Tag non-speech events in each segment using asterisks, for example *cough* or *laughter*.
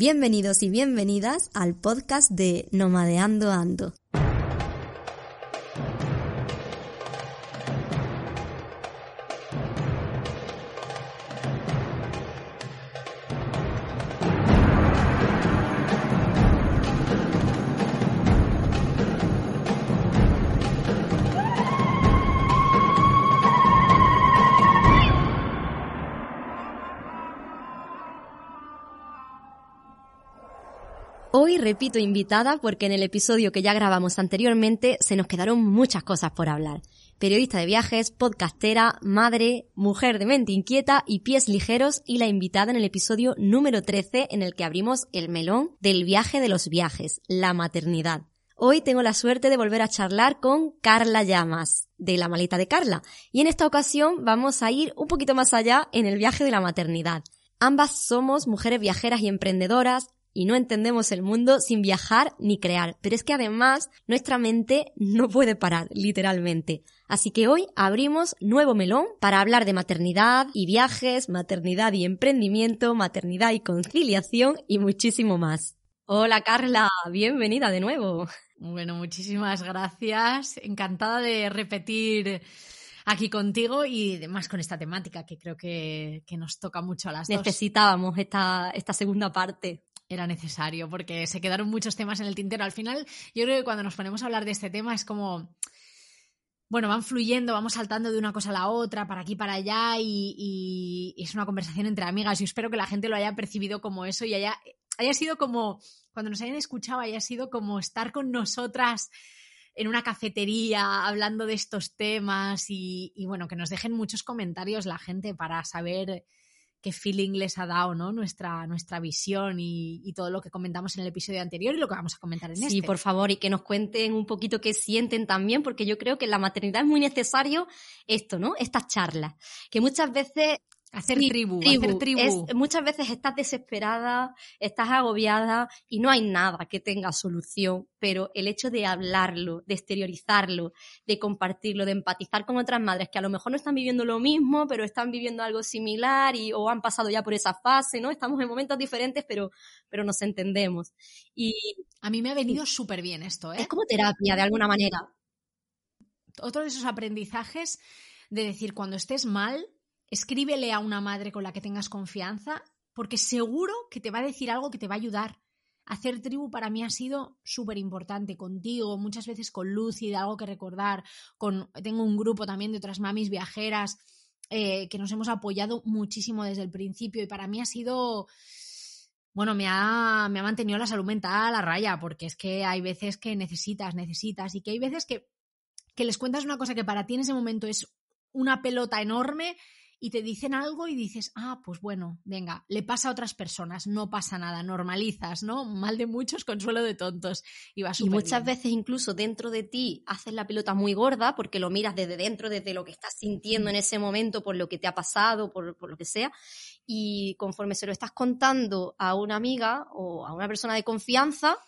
Bienvenidos y bienvenidas al podcast de Nomadeando Ando. Repito invitada porque en el episodio que ya grabamos anteriormente se nos quedaron muchas cosas por hablar. Periodista de viajes, podcastera, madre, mujer de mente inquieta y pies ligeros y la invitada en el episodio número 13 en el que abrimos el melón del viaje de los viajes, la maternidad. Hoy tengo la suerte de volver a charlar con Carla Llamas, de La Maleta de Carla, y en esta ocasión vamos a ir un poquito más allá en el viaje de la maternidad. Ambas somos mujeres viajeras y emprendedoras, y no entendemos el mundo sin viajar ni crear. Pero es que además nuestra mente no puede parar, literalmente. Así que hoy abrimos nuevo melón para hablar de maternidad y viajes, maternidad y emprendimiento, maternidad y conciliación y muchísimo más. Hola Carla, bienvenida de nuevo. Bueno, muchísimas gracias. Encantada de repetir aquí contigo y además con esta temática que creo que, nos toca mucho a las dos. Necesitábamos esta, esta segunda parte era necesario porque se quedaron muchos temas en el tintero. Al final, yo creo que cuando nos ponemos a hablar de este tema es como, bueno, van fluyendo, vamos saltando de una cosa a la otra, para aquí, para allá, y, es una conversación entre amigas. Yo espero que la gente lo haya percibido como eso y haya, haya sido como, cuando nos hayan escuchado, haya sido como estar con nosotras en una cafetería hablando de estos temas y, y bueno, que nos dejen muchos comentarios la gente para saber qué feeling les ha dado ¿no? nuestra, nuestra visión y, todo lo que comentamos en el episodio anterior y lo que vamos a comentar en este. Sí, por favor, y que nos cuenten un poquito qué sienten también, porque yo creo que en la maternidad es muy necesario esto, ¿no? Estas charlas, que muchas veces Hacer tribu, hacer tribu. muchas veces estás desesperada, estás agobiada y no hay nada que tenga solución, pero el hecho de hablarlo, de exteriorizarlo, de compartirlo, de empatizar con otras madres que a lo mejor no están viviendo lo mismo, pero están viviendo algo similar y o han pasado ya por esa fase, ¿no? Estamos en momentos diferentes, pero, pero nos entendemos. Y a mí me ha venido súper bien esto, ¿eh? Es como terapia, de alguna manera. Otro de esos aprendizajes de decir, cuando estés mal, escríbele a una madre con la que tengas confianza, porque seguro que te va a decir algo que te va a ayudar. Hacer tribu para mí ha sido súper importante contigo, muchas veces con Lucy, de algo que recordar. Tengo un grupo también de otras mamis viajeras eh, que nos hemos apoyado muchísimo desde el principio y para mí ha sido bueno, me ha, me ha, mantenido la salud mental a raya, porque es que hay veces que necesitas, necesitas, y que hay veces que, que les cuentas una cosa que para ti en ese momento es una pelota enorme y te dicen algo y dices, ah, pues bueno, venga, le pasa a otras personas, no pasa nada, normalizas, ¿no? Mal de muchos, consuelo de tontos. Y, va y muchas veces incluso dentro de ti haces la pelota muy gorda porque lo miras desde dentro, desde lo que estás sintiendo en ese momento, por lo que te ha pasado, por, por lo que sea. Y conforme se lo estás contando a una amiga o a una persona de confianza,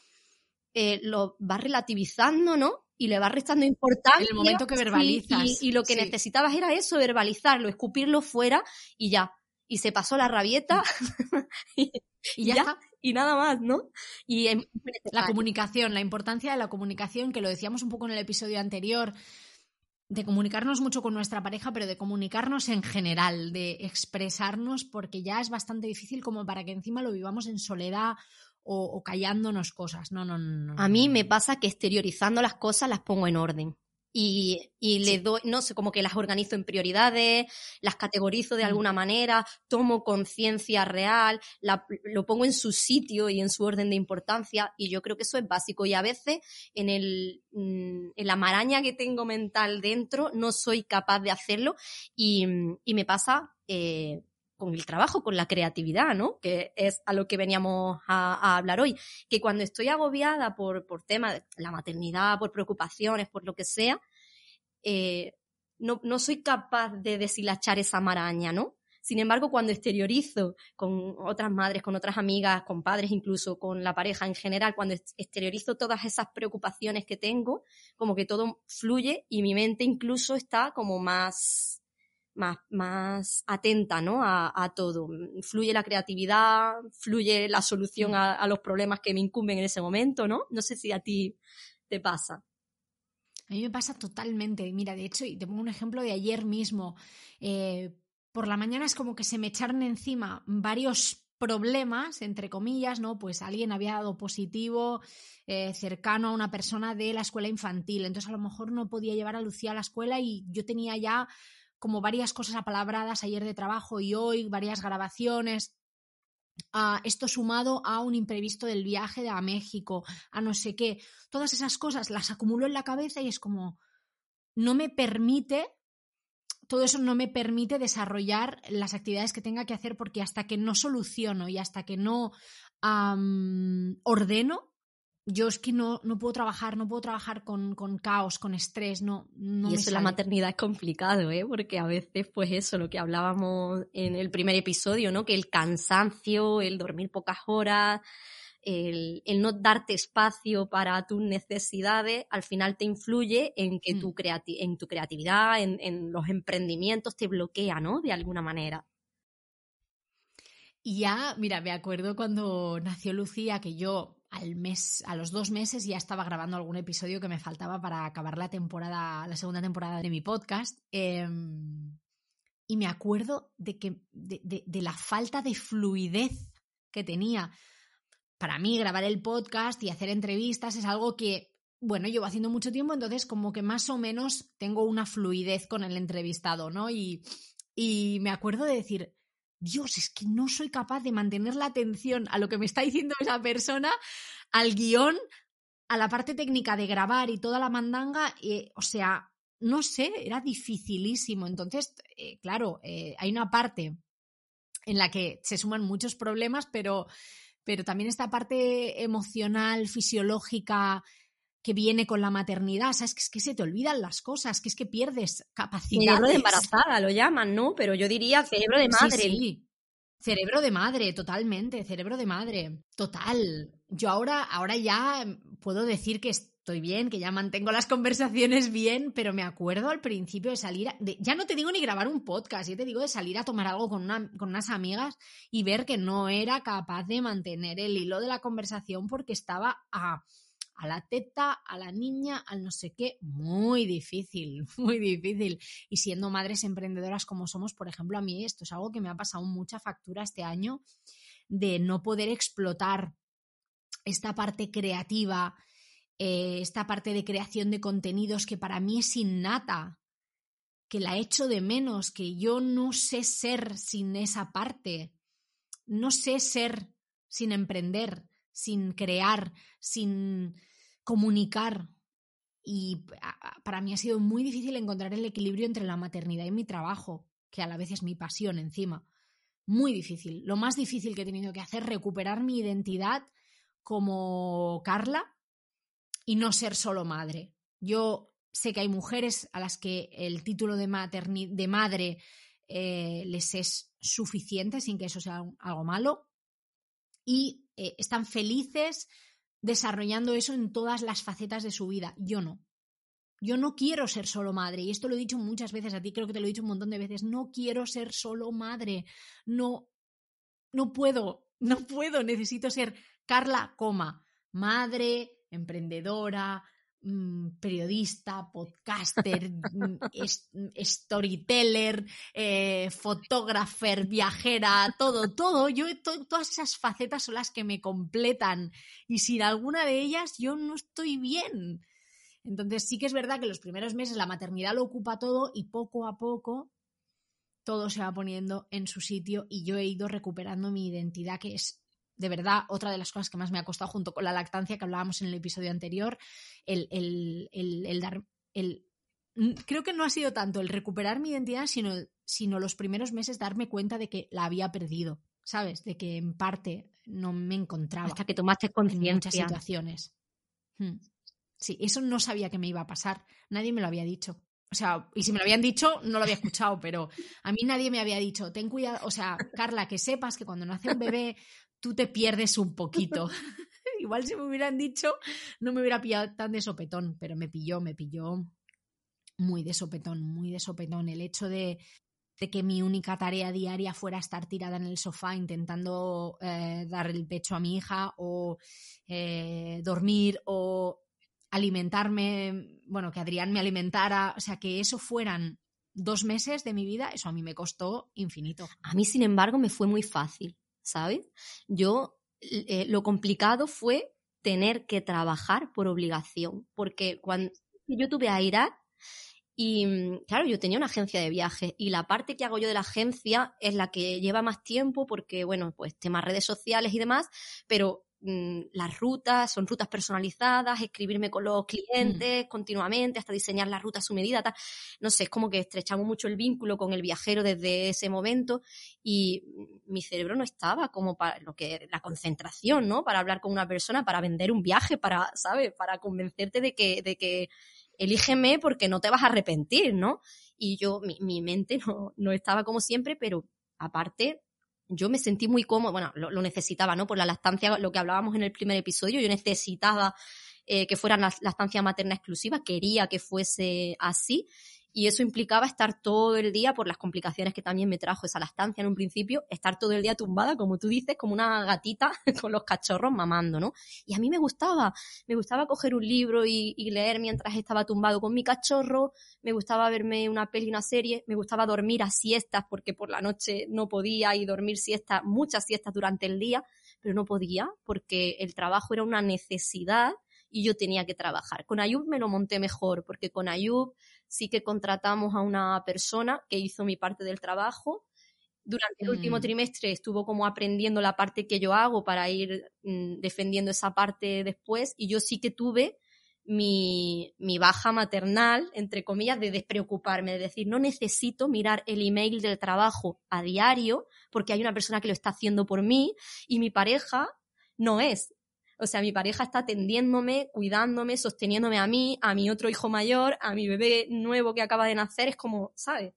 eh, lo vas relativizando, ¿no? Y le va restando importancia. En el momento que verbalizas. y, lo que necesitabas era eso, verbalizarlo, escupirlo fuera y ya. Y se pasó la rabieta *laughs* y, ya, y nada más, ¿no? Y la comunicación, la importancia de la comunicación, que lo decíamos un poco en el episodio anterior, de comunicarnos mucho con nuestra pareja, pero de comunicarnos en general, de expresarnos, porque ya es bastante difícil como para que encima lo vivamos en soledad o, callándonos cosas. No, no, no, A mí me pasa que exteriorizando las cosas las pongo en orden. Y, y le doy, no sé, como que las organizo en prioridades, las categorizo de mm. alguna manera, tomo conciencia real, lo pongo en su sitio y en su orden de importancia, y yo creo que eso es básico. Y a veces en, el, mm, en la maraña que tengo mental dentro no soy capaz de hacerlo, y, y me pasa eh, con el trabajo, con la creatividad, ¿no? Que es a lo que veníamos a, hablar hoy. Que cuando estoy agobiada por, por temas de la maternidad, por preocupaciones, por lo que sea, eh, no, no soy capaz de deshilachar esa maraña, ¿no? Sin embargo, cuando exteriorizo con otras madres, con otras amigas, con padres incluso, con la pareja en general, cuando exteriorizo todas esas preocupaciones que tengo, como que todo fluye y mi mente incluso está como más más, más atenta ¿no? a, todo. Fluye la creatividad, fluye la solución a, a, los problemas que me incumben en ese momento, ¿no? No sé si a ti te pasa. A mí me pasa totalmente. Mira, de hecho, y te pongo un ejemplo de ayer mismo. Eh, por la mañana es como que se me echaron encima varios problemas, entre comillas, ¿no? Pues alguien había dado positivo eh, cercano a una persona de la escuela infantil. Entonces, a lo mejor no podía llevar a Lucía a la escuela y yo tenía ya como varias cosas apalabradas ayer de trabajo y hoy, varias grabaciones. Uh, esto sumado a un imprevisto del viaje a México, a no sé qué. Todas esas cosas las acumulo en la cabeza y es como, no me permite, todo eso no me permite desarrollar las actividades que tenga que hacer porque hasta que no soluciono y hasta que no ordeno, yo es que no, no puedo trabajar, no puedo trabajar con, con caos, con estrés, no. no y eso en la maternidad es complicado, ¿eh? Porque a veces, pues eso, lo que hablábamos en el primer episodio, ¿no? Que el cansancio, el dormir pocas horas, el, el no darte espacio para tus necesidades, al final te influye en que mm. tu, creati en tu creatividad, en, en los emprendimientos, te bloquea, ¿no? De alguna manera. Y ya, mira, me acuerdo cuando nació Lucía, que yo al mes, a los dos meses ya estaba grabando algún episodio que me faltaba para acabar la temporada, la segunda temporada de mi podcast. Em, y me acuerdo de que, de, de, la falta de fluidez que tenía. Para mí, grabar el podcast y hacer entrevistas es algo que, bueno, llevo haciendo mucho tiempo, entonces como que más o menos tengo una fluidez con el entrevistado, ¿no? Y, y me acuerdo de decir, Dios, es que no soy capaz de mantener la atención a lo que me está diciendo esa persona, al guion, a la parte técnica de grabar y toda la mandanga. O sea, no sé, era dificilísimo. Entonces, eh, claro, eh, hay una parte en la que se suman muchos problemas, pero, pero también esta parte emocional, fisiológica, que viene con la maternidad, ¿sabes? Que es que se te olvidan las cosas, que es que pierdes capacidad. Cerebro de embarazada lo llaman, ¿no? Pero yo diría cerebro de madre. Sí, Cerebro de madre, totalmente, cerebro de madre, total. Yo ahora, ahora ya puedo decir que estoy bien, que ya mantengo las conversaciones bien, pero me acuerdo al principio de salir, ya no te digo ni grabar un podcast, ya te digo de salir a tomar algo con, una, con unas amigas y ver que no era capaz de mantener el hilo de la conversación porque estaba a a la teta, a la niña, al no sé qué, muy difícil, *laughs* muy difícil. Y siendo madres emprendedoras como somos, por ejemplo, a mí esto es algo que me ha pasado mucha factura este año de no poder explotar esta parte creativa, eh, esta parte de creación de contenidos que para mí es innata, que la echo de menos, que yo no sé ser sin esa parte, no sé ser sin emprender, sin crear, sin comunicar. Y para mí ha sido muy difícil encontrar el equilibrio entre la maternidad y mi trabajo, que a la vez es mi pasión encima. Muy difícil. Lo más difícil que he tenido que hacer, recuperar mi identidad como Carla y no ser solo madre. Yo sé que hay mujeres a las que el título de, madre eh, les es suficiente sin que eso sea algo malo y eh, están felices desarrollando eso en todas las facetas de su vida. Yo no. Yo no quiero ser solo madre, y esto lo he dicho muchas veces a ti, creo que te lo he dicho un montón de veces, no quiero ser solo madre, no, no puedo, *laughs* no puedo, necesito ser Carla, coma, madre, emprendedora, Mm, periodista, podcaster, mm, storyteller, eh, fotógrafer, viajera, todo, todo. Yo todas esas facetas son las que me completan y sin alguna de ellas yo no estoy bien. Entonces sí que es verdad que los primeros meses la maternidad lo ocupa todo y poco a poco todo se va poniendo en su sitio y yo he ido recuperando mi identidad que es de verdad, otra de las cosas que más me ha costado junto con la lactancia que hablábamos en el episodio anterior, el, el, dar, el, creo que no ha sido tanto el recuperar mi identidad, sino, sino los primeros meses darme cuenta de que la había perdido, ¿sabes? De que en parte no me encontraba. Hasta que tomaste conciencia. En muchas situaciones. Hmm. Sí, eso no sabía que me iba a pasar. Nadie me lo había dicho. O sea, y si me lo habían dicho, no lo había escuchado, pero a mí nadie me había dicho, ten cuidado, o sea, Carla, que sepas que cuando nace un bebé tú te pierdes un poquito. *laughs* *laughs* Igual si me hubieran dicho, no me hubiera pillado tan de sopetón, pero me pilló, me pilló muy de sopetón, muy de sopetón. El hecho de, de que mi única tarea diaria fuera estar tirada en el sofá intentando eh, dar el pecho a mi hija o eh, dormir o alimentarme, bueno, que Adrián me alimentara, o sea, que eso fueran dos meses de mi vida, eso a mí me costó infinito. A mí, sin embargo, me fue muy fácil, ¿sabes? Yo, eh, lo complicado fue tener que trabajar por obligación, porque cuando yo tuve a Irak, y mm, claro, yo tenía una agencia de viajes y la parte que hago yo de la agencia es la que lleva más tiempo porque, bueno, pues temas redes sociales y demás, pero Mm, las rutas, son rutas personalizadas, escribirme con los mm. clientes continuamente, hasta diseñar la ruta a su medida, tal. No sé, es como que estrechamos mucho el vínculo con el viajero desde ese momento y mi cerebro no estaba como para lo que, la concentración, ¿no? Para hablar con una persona, para vender un viaje, para, ¿sabes? Para convencerte de que, de que elígeme porque no te vas a arrepentir, ¿no? Y yo, mi, mi mente *laughs* no, no estaba como siempre, pero aparte yo me sentí muy cómodo, bueno, lo, necesitaba, ¿no? Por la lactancia, lo que hablábamos en el primer episodio, yo necesitaba eh, que fuera la lactancia materna exclusiva, quería que fuese así y eso implicaba estar todo el día, por las complicaciones que también me trajo esa lactancia en un principio, estar todo el día tumbada, como tú dices, como una gatita *laughs* con los cachorros mamando, ¿no? Y a mí me gustaba, me gustaba coger un libro y, leer mientras estaba tumbado con mi cachorro, me gustaba verme una peli, una serie, me gustaba dormir a siestas porque por la noche no podía y dormir siestas, muchas siestas durante el día, pero no podía porque el trabajo era una necesidad y yo tenía que trabajar. Con Ayub me lo monté mejor porque con Ayub sí que contratamos a una persona que hizo mi parte del trabajo. Durante el último mm. trimestre estuvo como aprendiendo la parte que yo hago para ir mm, defendiendo esa parte después y yo sí que tuve mi, mi, baja maternal, entre comillas, de despreocuparme, de decir, no necesito mirar el email del trabajo a diario porque hay una persona que lo está haciendo por mí y mi pareja no es. O sea, mi pareja está atendiéndome, cuidándome, sosteniéndome a mí, a mi otro hijo mayor, a mi bebé nuevo que acaba de nacer, es como, ¿sabes?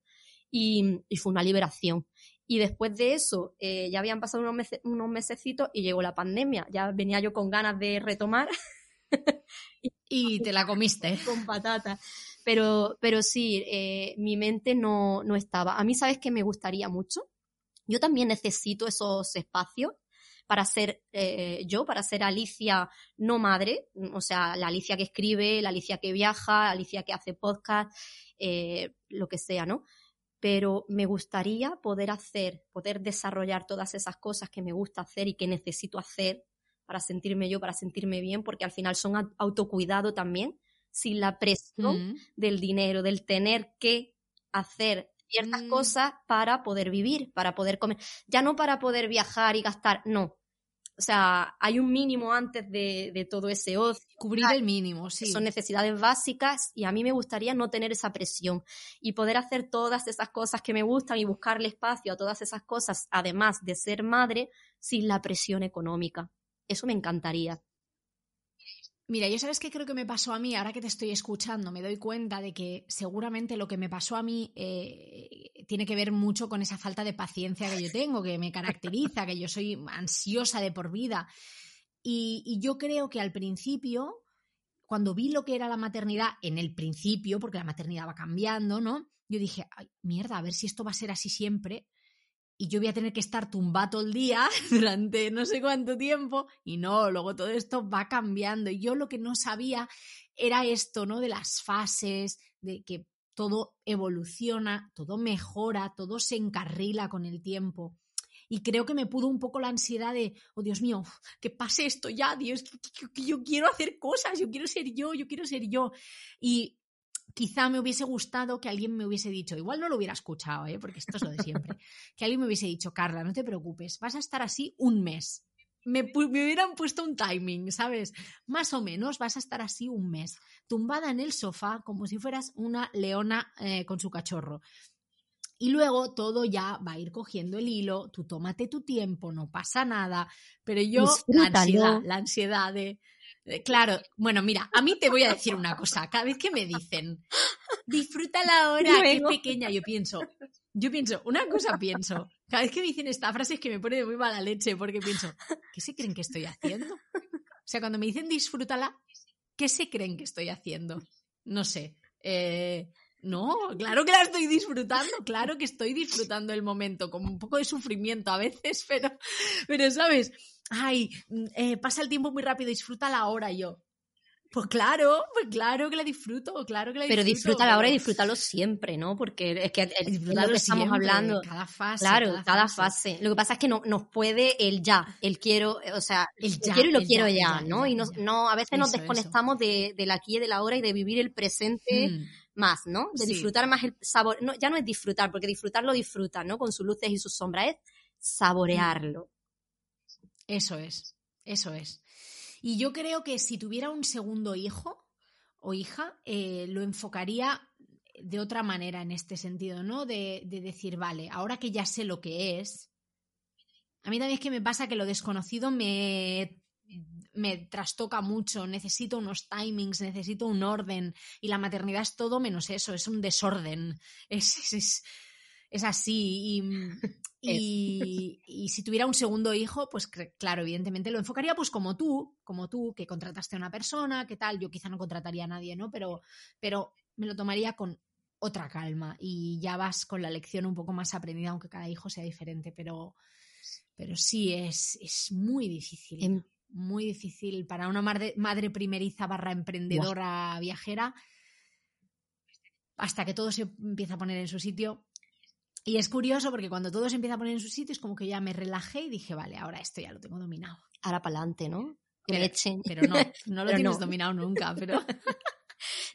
Y, fue una liberación. Y después de eso, eh, ya habían pasado unos, meses, unos mesecitos y llegó la pandemia. Ya venía yo con ganas de retomar. *laughs* y te la comiste. Con patatas. Pero, pero sí, eh, mi mente no, no estaba. A mí, ¿sabes qué me gustaría mucho? Yo también necesito esos espacios para ser eh, yo, para ser Alicia no madre, o sea, la Alicia que escribe, la Alicia que viaja, la Alicia que hace podcast, eh, lo que sea, ¿no? Pero me gustaría poder hacer, poder desarrollar todas esas cosas que me gusta hacer y que necesito hacer para sentirme yo, para sentirme bien, porque al final son autocuidado también, sin la presión mm. del dinero, del tener que hacer ciertas mm. cosas para poder vivir, para poder comer. Ya no para poder viajar y gastar, no. O sea, hay un mínimo antes de, todo ese ocio. Cubrir el mínimo, sí. Son necesidades básicas y a mí me gustaría no tener esa presión y poder hacer todas esas cosas que me gustan y buscarle espacio a todas esas cosas, además de ser madre, sin la presión económica. Eso me encantaría. Mira, yo sabes qué creo que me pasó a mí, ahora que te estoy escuchando, me doy cuenta de que seguramente lo que me pasó a mí eh, tiene que ver mucho con esa falta de paciencia que yo tengo, que me caracteriza, que yo soy ansiosa de por vida. Y, yo creo que al principio, cuando vi lo que era la maternidad, en el principio, porque la maternidad va cambiando, ¿no? Yo dije, Ay, mierda, a ver si esto va a ser así siempre y yo voy a tener que estar tumbado el día *laughs* durante no sé cuánto tiempo y no, luego todo esto va cambiando y yo lo que no sabía era esto, ¿no? De las fases, de que todo evoluciona, todo mejora, todo se encarrila con el tiempo. Y creo que me pudo un poco la ansiedad de, oh Dios mío, que pase esto ya, Dios, que yo quiero hacer cosas, yo quiero ser yo, yo quiero ser yo. Y quizá me hubiese gustado que alguien me hubiese dicho, igual no lo hubiera escuchado, ¿eh? porque esto es lo de siempre, *laughs* que alguien me hubiese dicho, Carla, no te preocupes, vas a estar así un mes. Me, me, hubieran puesto un timing, ¿sabes? Más o menos vas a estar así un mes, tumbada en el sofá como si fueras una leona eh, con su cachorro. Y luego todo ya va a ir cogiendo el hilo, tú tómate tu tiempo, no pasa nada, pero yo la ansiedad, la ansiedad de claro, bueno, mira, a mí te voy a decir una cosa. Cada vez que me dicen, disfruta la hora, que es pequeña, yo pienso, yo pienso, una cosa pienso. Cada vez que me dicen esta frase es que me pone de muy mala leche porque pienso, ¿qué se creen que estoy haciendo? O sea, cuando me dicen disfrútala, ¿qué se creen que estoy haciendo? No sé. Eh, No, claro que la estoy disfrutando, claro que estoy disfrutando el momento, con un poco de sufrimiento a veces, *laughs* pero, pero ¿sabes? Ay, mm, eh, pasa el tiempo muy rápido, disfruta la hora yo. Pues claro, pues claro que la disfruto, claro que la disfruto. Pero disfruta la hora y disfrútalo siempre, ¿no? Porque es que es lo que estamos hablando. Cada fase. Claro, cada, fase. Lo que pasa es que no, nos puede el ya, el quiero, o sea, el quiero y lo quiero ya, ¿no? y no, a veces nos desconectamos de, del aquí y de la hora y de vivir el presente. Mm. Más, ¿no? De disfrutar más el sabor. No, ya no es disfrutar, porque disfrutarlo disfruta, ¿no? Con sus luces y sus sombras, es saborearlo. Eso es, eso es. Y yo creo que si tuviera un segundo hijo o hija, eh, lo enfocaría de otra manera en este sentido, ¿no? De, decir, vale, ahora que ya sé lo que es, a mí también es que me pasa que lo desconocido me, me trastoca mucho, necesito unos timings, necesito un orden y la maternidad es todo menos eso, es un desorden, es, es, es así. Y, *laughs* y, si tuviera un segundo hijo, pues claro, evidentemente lo enfocaría pues como tú, como tú, que contrataste a una persona, que tal, yo quizá no contrataría a nadie, ¿no? Pero, pero me lo tomaría con otra calma y ya vas con la lección un poco más aprendida, aunque cada hijo sea diferente, pero, pero sí es, es muy difícil. Em muy difícil para una madre, madre primeriza barra emprendedora viajera hasta que todo se empieza a poner en su sitio y es curioso porque cuando todo se empieza a poner en su sitio es como que ya me relajé y dije, vale, ahora esto ya lo tengo dominado. Ahora para adelante, ¿no? Que me echen. Pero no, no lo *laughs* tienes dominado nunca, pero... *laughs*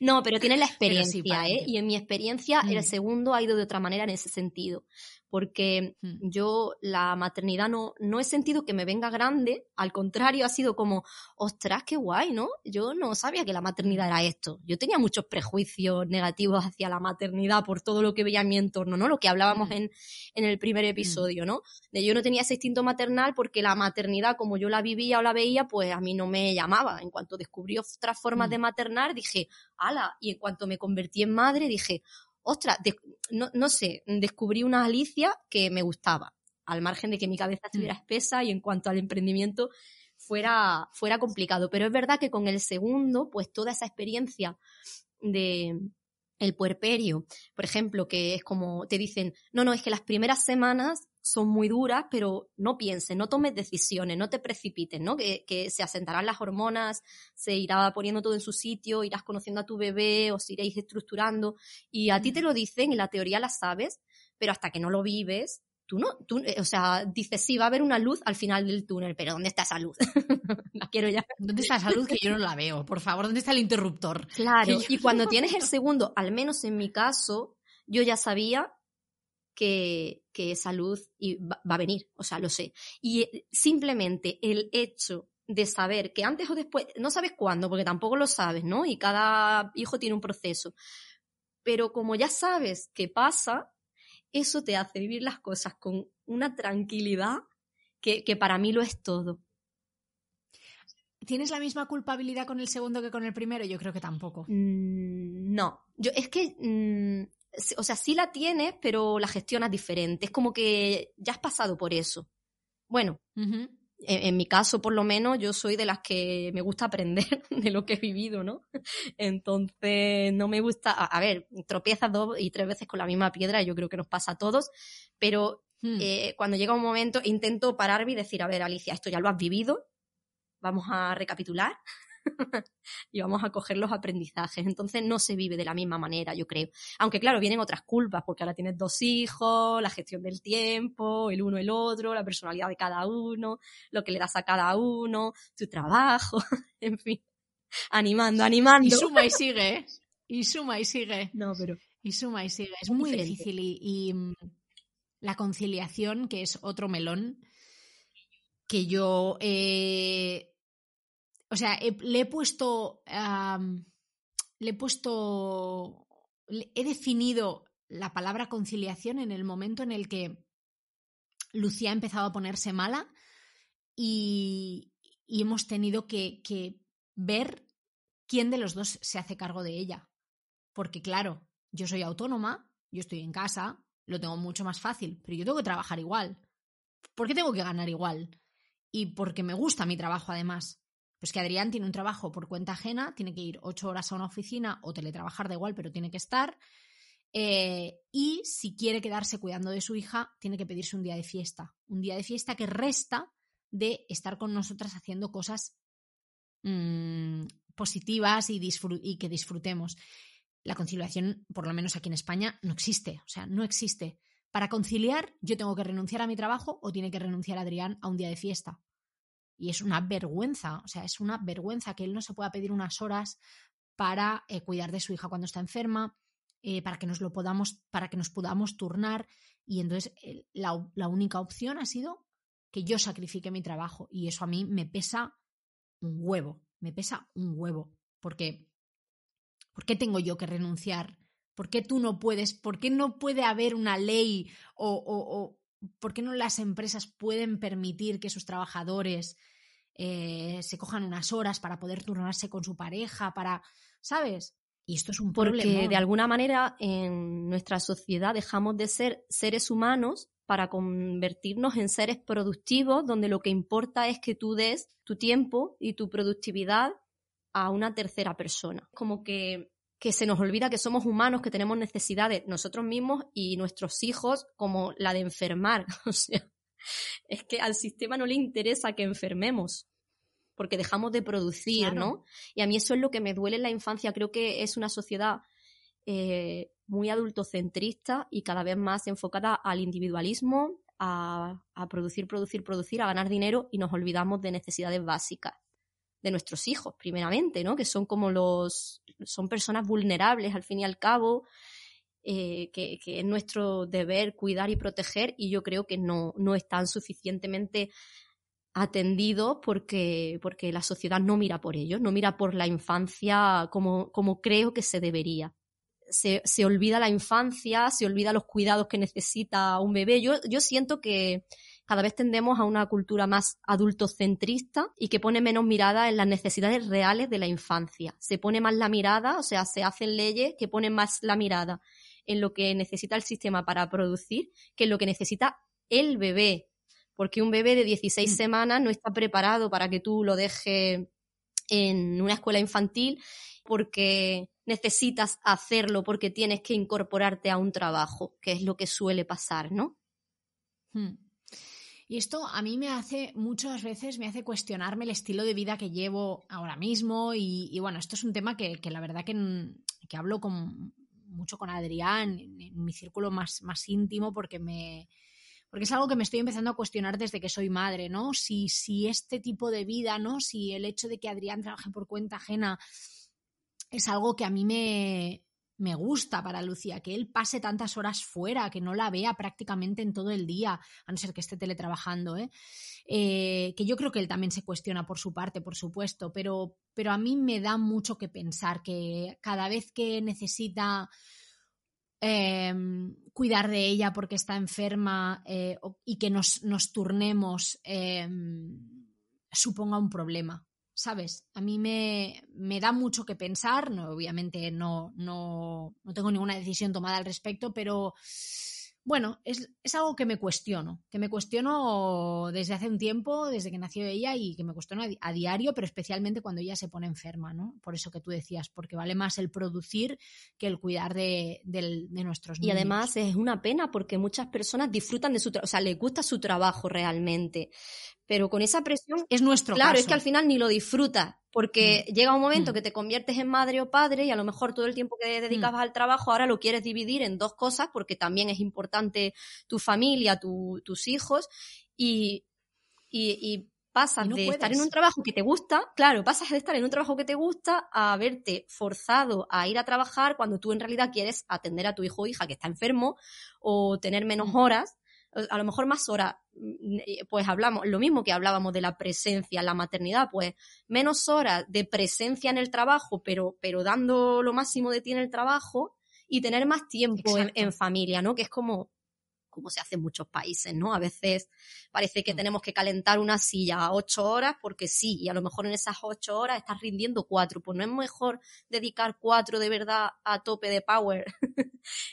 No, pero *laughs* tienes la experiencia, ¿eh? Y en mi experiencia, el segundo ha ido de otra manera en ese sentido porque mm. yo la maternidad no, no he sentido que me venga grande, al contrario, ha sido como, ostras, qué guay, ¿no? Yo no sabía que la maternidad era esto. Yo tenía muchos prejuicios negativos hacia la maternidad por todo lo que veía en mi entorno, ¿no? Lo que hablábamos mm. en, en el primer mm. episodio, ¿no? De yo no tenía ese instinto maternal porque la maternidad, como yo la vivía o la veía, pues a mí no me llamaba. En cuanto descubrí otras formas de maternar, dije, ala, y en cuanto me convertí en madre, dije, ostras, no, no, sé, descubrí una Alicia que me gustaba, al margen de que mi cabeza estuviera mm. espesa y en cuanto al emprendimiento fuera, fuera complicado. Pero es verdad que con el segundo, pues toda esa experiencia de el puerperio, por ejemplo, que es como te dicen, no, no, es que las primeras semanas son muy duras, pero no pienses, no tomes decisiones, no te precipites, ¿no? Que, que, se asentarán las hormonas, se irá poniendo todo en su sitio, irás conociendo a tu bebé, os iréis estructurando. Y a ti te lo dicen, y la teoría la sabes, pero hasta que no lo vives, tú no, tú, eh, o sea, dices, sí, va a haber una luz al final del túnel, pero ¿dónde está esa luz? *laughs* la quiero ya. ¿Dónde está esa luz que yo no la veo? Por favor, ¿dónde está el interruptor? Claro, y cuando tienes el segundo, al menos en mi caso, yo ya sabía que, que esa luz va a venir, o sea, lo sé. Y eh, simplemente el hecho de saber que antes o después, no sabes cuándo, porque tampoco lo sabes, ¿no? Y cada hijo tiene un proceso. Pero como ya sabes qué pasa, eso te hace vivir las cosas con una tranquilidad que, que para mí lo es todo. ¿Tienes la misma culpabilidad con el segundo que con el primero? Yo creo que tampoco. Mm, no, yo es que mm, o sea, sí la tienes, pero la gestionas diferente. Es como que ya has pasado por eso. Bueno, en, mi caso, por lo menos, yo soy de las que me gusta aprender *laughs* de lo que he vivido, ¿no? Entonces, no me gusta, a, ver, tropiezas dos y tres veces con la misma piedra, yo creo que nos pasa a todos, pero hmm. eh, cuando llega un momento intento pararme y decir, a ver, Alicia, esto ya lo has vivido, vamos a recapitular *laughs* y vamos a coger los aprendizajes. Entonces no se vive de la misma manera, yo creo. Aunque claro, vienen otras culpas, porque ahora tienes dos hijos, la gestión del tiempo, el uno el otro, la personalidad de cada uno, lo que le das a cada uno, tu trabajo, *laughs* en fin. Animando, animando. Y suma y sigue, ¿eh? Y suma y sigue. No, pero. Y suma y sigue. Es muy difícil y, mm, la conciliación, que es otro melón, que yo eh, o sea, le he puesto, le he puesto, he definido la palabra conciliación en el momento en el que Lucía ha empezado a ponerse mala y, hemos tenido que, que, ver quién de los dos se hace cargo de ella. Porque claro, yo soy autónoma, yo estoy en casa, lo tengo mucho más fácil, pero yo tengo que trabajar igual. ¿Por qué tengo que ganar igual? Y porque me gusta mi trabajo además. Pues que Adrián tiene un trabajo por cuenta ajena, tiene que ir ocho horas a una oficina o teletrabajar da igual, pero tiene que estar. Eh, y si quiere quedarse cuidando de su hija, tiene que pedirse un día de fiesta. Un día de fiesta que resta de estar con nosotras haciendo cosas mmm, positivas y, y que disfrutemos. La conciliación, por lo menos aquí en España, no existe. O sea, no existe. Para conciliar, yo tengo que renunciar a mi trabajo o tiene que renunciar Adrián a un día de fiesta. Y es una vergüenza, o sea, es una vergüenza que él no se pueda pedir unas horas para eh, cuidar de su hija cuando está enferma, eh, para que nos lo podamos, para que nos podamos turnar. Y entonces la, la única opción ha sido que yo sacrifique mi trabajo. Y eso a mí me pesa un huevo, me pesa un huevo. Porque, ¿por qué tengo yo que renunciar? ¿Por qué tú no puedes? ¿Por qué no puede haber una ley o, o por qué no las empresas pueden permitir que sus trabajadores eh, se cojan unas horas para poder turnarse con su pareja, para, ¿sabes? Y esto es un problema. Porque de alguna manera en nuestra sociedad dejamos de ser seres humanos para convertirnos en seres productivos, donde lo que importa es que tú des tu tiempo y tu productividad a una tercera persona. Como que, que se nos olvida que somos humanos, que tenemos necesidades nosotros mismos y nuestros hijos, como la de enfermar. *laughs* O sea, es que al sistema no le interesa que enfermemos porque dejamos de producir, ¿no? Y a mí eso es lo que me duele en la infancia. Creo que es una sociedad eh, muy adultocentrista y cada vez más enfocada al individualismo, a, producir, producir, producir, a ganar dinero y nos olvidamos de necesidades básicas de nuestros hijos, primeramente, ¿no? Que son como los, son personas vulnerables al fin y al cabo, eh, que, es nuestro deber cuidar y proteger y yo creo que no, no están suficientemente atendidos porque, porque la sociedad no mira por ellos, no mira por la infancia como, como creo que se debería se, se, olvida la infancia, se olvida los cuidados que necesita un bebé. Yo, yo siento que cada vez tendemos a una cultura más adultocentrista y que pone menos mirada en las necesidades reales de la infancia. Se pone más la mirada, o sea, se hacen leyes que ponen más la mirada en lo que necesita el sistema para producir que en lo que necesita el bebé. Porque un bebé de 16 mm. semanas no está preparado para que tú lo dejes en una escuela infantil porque necesitas hacerlo porque tienes que incorporarte a un trabajo, que es lo que suele pasar, ¿no? Hmm. Y esto a mí me hace muchas veces, me hace cuestionarme el estilo de vida que llevo ahora mismo y, bueno, esto es un tema que, la verdad que, que hablo con, mucho con Adrián, en, mi círculo más, más íntimo, porque me, porque es algo que me estoy empezando a cuestionar desde que soy madre, ¿no? Si, si este tipo de vida, ¿no? Si el hecho de que Adrián trabaje por cuenta ajena es algo que a mí me, me gusta para Lucía, que él pase tantas horas fuera, que no la vea prácticamente en todo el día, a no ser que esté teletrabajando, ¿eh? Eh, que yo creo que él también se cuestiona por su parte, por supuesto, pero, pero a mí me da mucho que pensar que cada vez que necesita em, cuidar de ella porque está enferma eh, y que nos, nos turnemos em, suponga un problema. ¿Sabes? A mí me, me, da mucho que pensar, no, obviamente no, no, no tengo ninguna decisión tomada al respecto, pero bueno, es, es, algo que me cuestiono, que me cuestiono desde hace un tiempo, desde que nació ella y que me cuestiono a, diario, pero especialmente cuando ella se pone enferma, ¿no? Por eso que tú decías, porque vale más el producir que el cuidar de, de, de nuestros niños. Y además es una pena porque muchas personas disfrutan de su trabajo, o sea, les gusta su trabajo realmente, pero con esa presión... Es nuestro Claro, es que al final ni lo disfrutas, porque mm. llega un momento mm. que te conviertes en madre o padre y a lo mejor todo el tiempo que dedicabas mm. al trabajo ahora lo quieres dividir en dos cosas porque también es importante tu familia, tus hijos y, y, pasas de estar en un trabajo que te gusta, claro, pasas de estar en un trabajo que te gusta a verte forzado a ir a trabajar cuando tú en realidad quieres atender a tu hijo o hija que está enfermo o tener menos horas a lo mejor más horas, mm, pues hablamos, lo mismo que hablábamos de la presencia, la maternidad, pues menos horas de presencia en el trabajo, pero, pero dando lo máximo de ti en el trabajo y tener más tiempo en, familia, ¿no? Que es como, como se hace en muchos países, ¿no? A veces parece que tenemos que calentar una silla a ocho horas porque sí, y a lo mejor en esas ocho horas estás rindiendo cuatro. Pues no es mejor dedicar cuatro de verdad a tope de power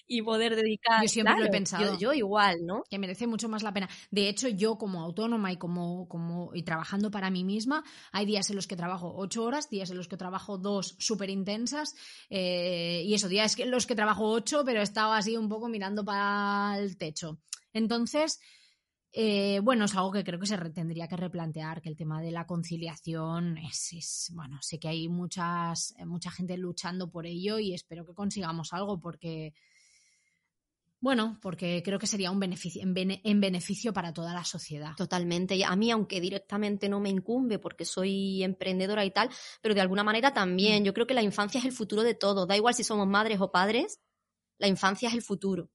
y poder dedicar. Yo siempre lo he pensado. Yo, yo igual, ¿no? que merece mucho más la pena. De hecho, yo como autónoma y como, como y trabajando para mí misma, hay días en los que trabajo ocho horas, días en los que trabajo dos súper intensas, eh, y eso, días en los que trabajo ocho, pero he estado así un poco mirando para el techo. Entonces, eh, bueno, es algo que creo que se tendría que replantear, que el tema de la conciliación es, es- bueno, sé que hay muchas, mucha gente luchando por ello y espero que consigamos algo porque, bueno, porque creo que sería un beneficio, en, bene- en beneficio para toda la sociedad. Totalmente. Y A mí, aunque directamente no me incumbe porque soy emprendedora y tal, pero de alguna manera también. Mm. Yo creo que la infancia es el futuro de todo. Da igual si somos madres o padres, la infancia es el futuro.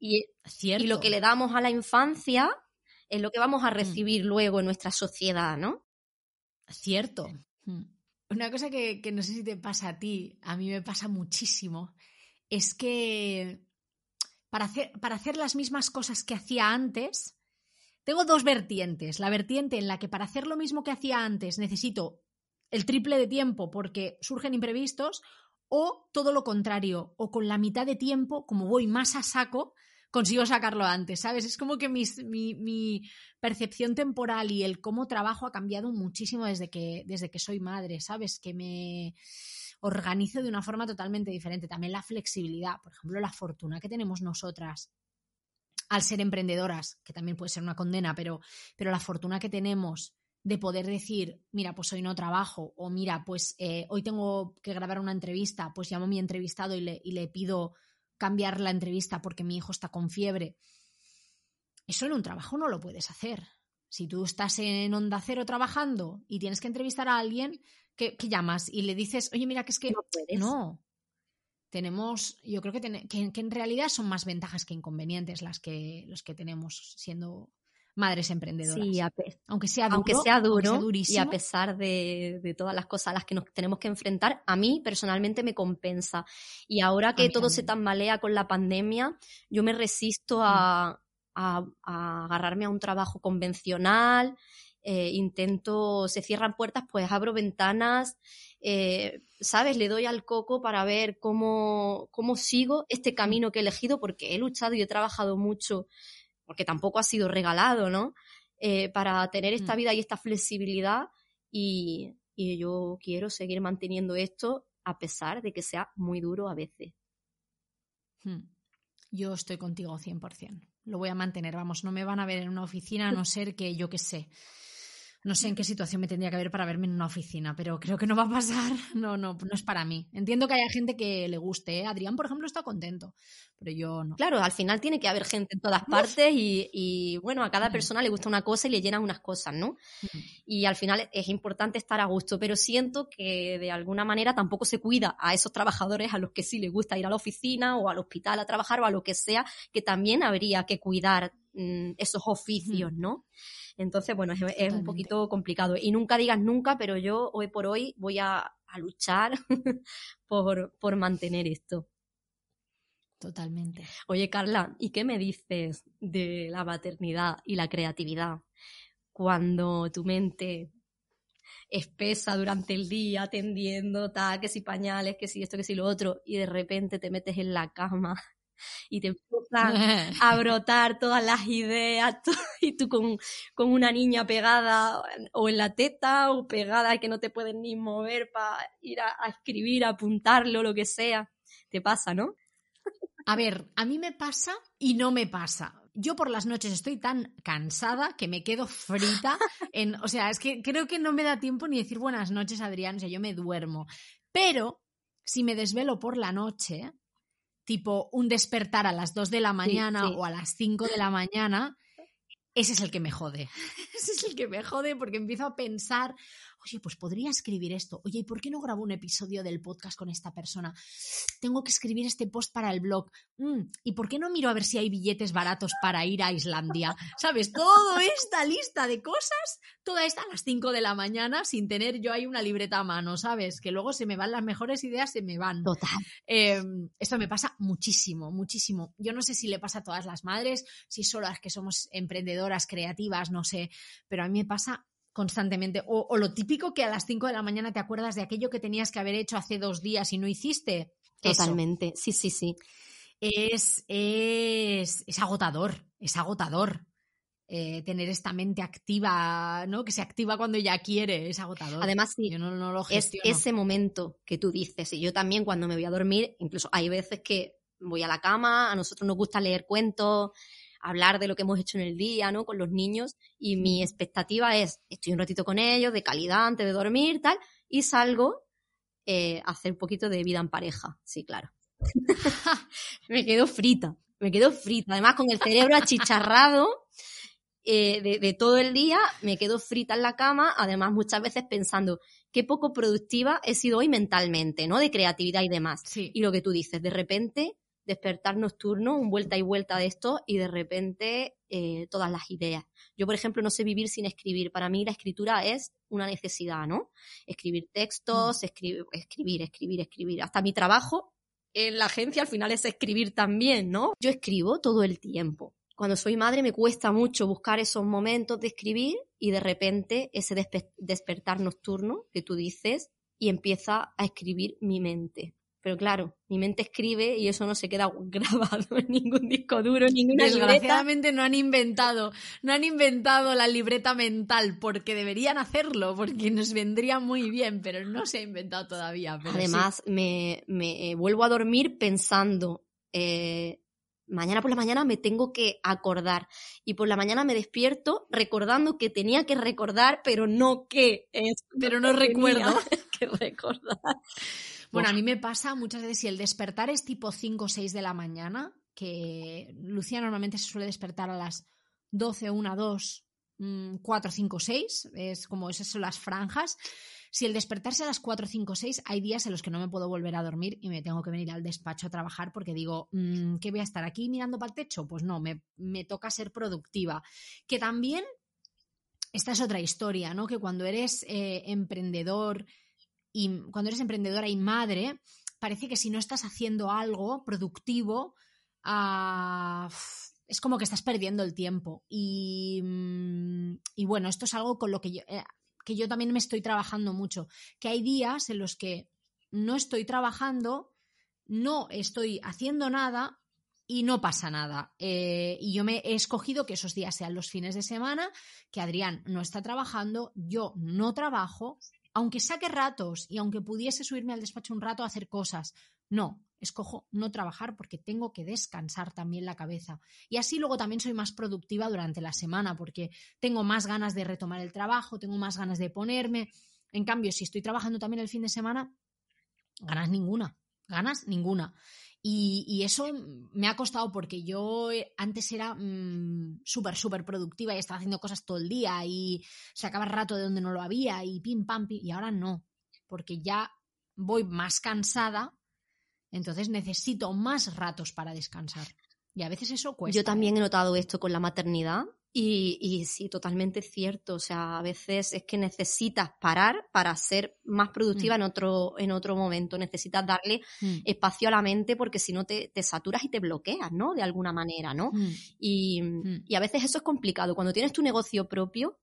Y, Cierto. y lo que le damos a la infancia es lo que vamos Mm. a recibir luego en nuestra sociedad, ¿no? Cierto. Mm. Una cosa que, que no sé si te pasa a ti, a mí me pasa muchísimo, es que para hacer, para hacer las mismas cosas que hacía antes, tengo dos vertientes. La vertiente en la que para hacer lo mismo que hacía antes necesito el triple de tiempo porque surgen imprevistos, o todo lo contrario, o con la mitad de tiempo, como voy más a saco, consigo sacarlo antes, ¿sabes? Es como que mi, mi percepción temporal y el cómo trabajo ha cambiado muchísimo desde que, desde que soy madre, ¿sabes? Que me organizo de una forma totalmente diferente. También la flexibilidad, por ejemplo, la fortuna que tenemos nosotras al ser emprendedoras, que también puede ser una condena, pero, pero la fortuna que tenemos de poder decir, mira, pues hoy no trabajo, o mira, pues eh, hoy tengo que grabar una entrevista, pues llamo a mi entrevistado y le, y le pido cambiar la entrevista porque mi hijo está con fiebre. Eso en un trabajo no lo puedes hacer. Si tú estás en Onda Cero trabajando y tienes que entrevistar a alguien, ¿qué, qué llamas? Y le dices, oye, mira, que es que No puedes. no. Tenemos, yo creo que, ten- que, que en realidad son más ventajas que inconvenientes las que, los que tenemos siendo madres emprendedoras. Sí, aunque sea duro, aunque sea duro y a pesar de, de todas las cosas a las que nos tenemos que enfrentar, a mí personalmente me compensa. Y ahora que todo se tambalea con la pandemia, yo me resisto a, a- a agarrarme a un trabajo convencional. eh, intento, se cierran puertas, pues abro ventanas, eh, ¿sabes? Le doy al coco para ver cómo, cómo sigo este camino que he elegido, porque he luchado y he trabajado mucho, porque tampoco ha sido regalado, ¿no? eh, para tener esta Mm. vida y esta flexibilidad y, y yo quiero seguir manteniendo esto a pesar de que sea muy duro a veces. Hmm. Yo estoy contigo 100%. Lo voy a mantener, vamos, no me van a ver en una oficina a no *laughs* ser que yo qué sé. No sé en qué situación me tendría que ver para verme en una oficina, pero creo que no va a pasar. *laughs* No, no, no es para mí. Entiendo que haya gente que le guste. ¿eh? Adrián, por ejemplo, está contento, pero yo no. Claro, al final tiene que haber gente en todas partes y, y, bueno, a cada persona le gusta una cosa y le llenan unas cosas, ¿no? Y al final es importante estar a gusto, pero siento que de alguna manera tampoco se cuida a esos trabajadores a los que sí les gusta ir a la oficina o al hospital a trabajar o a lo que sea, que también habría que cuidar mm, esos oficios, ¿no? Entonces, bueno, es, es un poquito complicado. Y nunca digas nunca, pero yo hoy por hoy voy a, a luchar *laughs* por, por mantener esto. Totalmente. Oye, Carla, ¿y qué me dices de la maternidad y la creatividad cuando tu mente espesa durante el día atendiendo tal, que si pañales, que si esto, que si lo otro, y de repente te metes en la cama y te empiezan *laughs* a brotar todas las ideas *laughs* y tú con, con una niña pegada o en la teta o pegada que no te puedes ni mover para ir a, a escribir, a apuntarlo, lo que sea. Te pasa, ¿no? A ver, a mí me pasa y no me pasa. Yo por las noches estoy tan cansada que me quedo frita *laughs* en, o sea, es que creo que no me da tiempo ni decir buenas noches, Adrián, o sea, yo me duermo. Pero si me desvelo por la noche, tipo un despertar a las 2 de la mañana sí. o a las 5 de la mañana, ese es el que me jode. *laughs* Ese es el que me jode porque empiezo a pensar, oye, pues podría escribir esto, oye, ¿y por qué no grabo un episodio del podcast con esta persona? Tengo que escribir este post para el blog, mm, ¿y por qué no miro a ver si hay billetes baratos para ir a Islandia? ¿Sabes? Toda *laughs* esta lista de cosas, toda esta a las 5 de la mañana sin tener yo ahí una libreta a mano, ¿sabes? Que luego se me van las mejores ideas, se me van. Total. Em, esto me pasa muchísimo, muchísimo. Yo no sé si le pasa a todas las madres, si solo las que somos emprendedoras, creativas, no sé, pero a mí me pasa constantemente. O, lo típico que a las 5 de la mañana te acuerdas de aquello que tenías que haber hecho hace dos días y no hiciste. Totalmente, sí, sí, sí. Es, es, es agotador, es agotador. Eh, tener esta mente activa, ¿no? Que se activa cuando ya quiere, es agotador. Además, sí, es ese momento que tú dices, y yo también cuando me voy a dormir, incluso hay veces que voy a la cama, a nosotros nos gusta leer cuentos, hablar de lo que hemos hecho en el día, ¿no? Con los niños y mi expectativa es, estoy un ratito con ellos, de calidad, antes de dormir, tal, y salgo eh, a hacer un poquito de vida en pareja, sí, claro. *laughs* *laughs* me quedo frita, me quedo frita, además con el cerebro achicharrado. Eh, de, todo el día me quedo frita en la cama, además muchas veces pensando qué poco productiva he sido hoy mentalmente, ¿no? De creatividad y demás. Y lo que tú dices, de repente despertar nocturno, un vuelta y vuelta de esto y de repente eh, todas las ideas. Yo, por ejemplo, no sé vivir sin escribir. Para mí la escritura es una necesidad, ¿no? Escribir textos, mm. escribir, escribir, escribir, escribir. Hasta mi trabajo en la agencia al final es escribir también, ¿no? Yo escribo todo el tiempo. Cuando soy madre me cuesta mucho buscar esos momentos de escribir y de repente ese despertar nocturno que tú dices y empieza a escribir mi mente. Pero claro, mi mente escribe y eso no se queda *laughs* grabado en ningún disco duro, en ninguna Desgraciadamente no han inventado, no han inventado la libreta mental porque deberían hacerlo, porque nos vendría muy bien, pero no se ha inventado todavía. Además, me, me, vuelvo a dormir pensando, eh, mañana por la mañana me tengo que acordar y por la mañana me despierto recordando que tenía que recordar, pero no que es, pero no recuerdo *laughs* que recordar. Bueno, a mí me pasa muchas veces si el despertar es tipo 5 o 6 de la mañana, que Lucía normalmente se suele despertar a las 12, 1, 2, 4, 5, 6, es como esas son las franjas. Si el despertarse a las 4, 5, 6, hay días en los que no me puedo volver a dormir y me tengo que venir al despacho a trabajar porque digo, mm, ¿qué voy a estar aquí mirando para el techo? Pues no, me, me toca ser productiva. Que también, esta es otra historia, ¿no? Que cuando eres eh, emprendedor, y cuando eres emprendedora y madre, parece que si no estás haciendo algo productivo, ah, es como que estás perdiendo el tiempo. Y, mm, bueno, esto es algo con lo que yo, eh, que yo también me estoy trabajando mucho, que hay días en los que no estoy trabajando, no estoy haciendo nada y no pasa nada. Eh, y yo me he escogido que esos días sean los fines de semana, que Adrián no está trabajando, yo no trabajo aunque saque ratos y aunque pudiese subirme al despacho un rato a hacer cosas, no, escojo no trabajar porque tengo que descansar también la cabeza. Y así luego también soy más productiva durante la semana porque tengo más ganas de retomar el trabajo, tengo más ganas de ponerme. En cambio, si estoy trabajando también el fin de semana, ganas ninguna, ganas ninguna. Y, eso me ha costado porque yo eh, antes era mm, súper, súper productiva y estaba haciendo cosas todo el día y sacaba rato de donde no lo había y pim, pam, pim. Y ahora no, porque ya voy más cansada, entonces necesito más ratos para descansar. Y a veces eso cuesta. Yo también ¿eh? he notado esto con la maternidad y, y, sí, totalmente cierto. O sea, a veces es que necesitas parar para ser más productiva mm. en, otro, en otro momento. Necesitas darle mm. espacio a la mente porque si no te, te, saturas y te bloqueas, ¿no? De alguna manera, ¿no? Mm. Y, y, a veces eso es complicado. Cuando tienes tu negocio propio,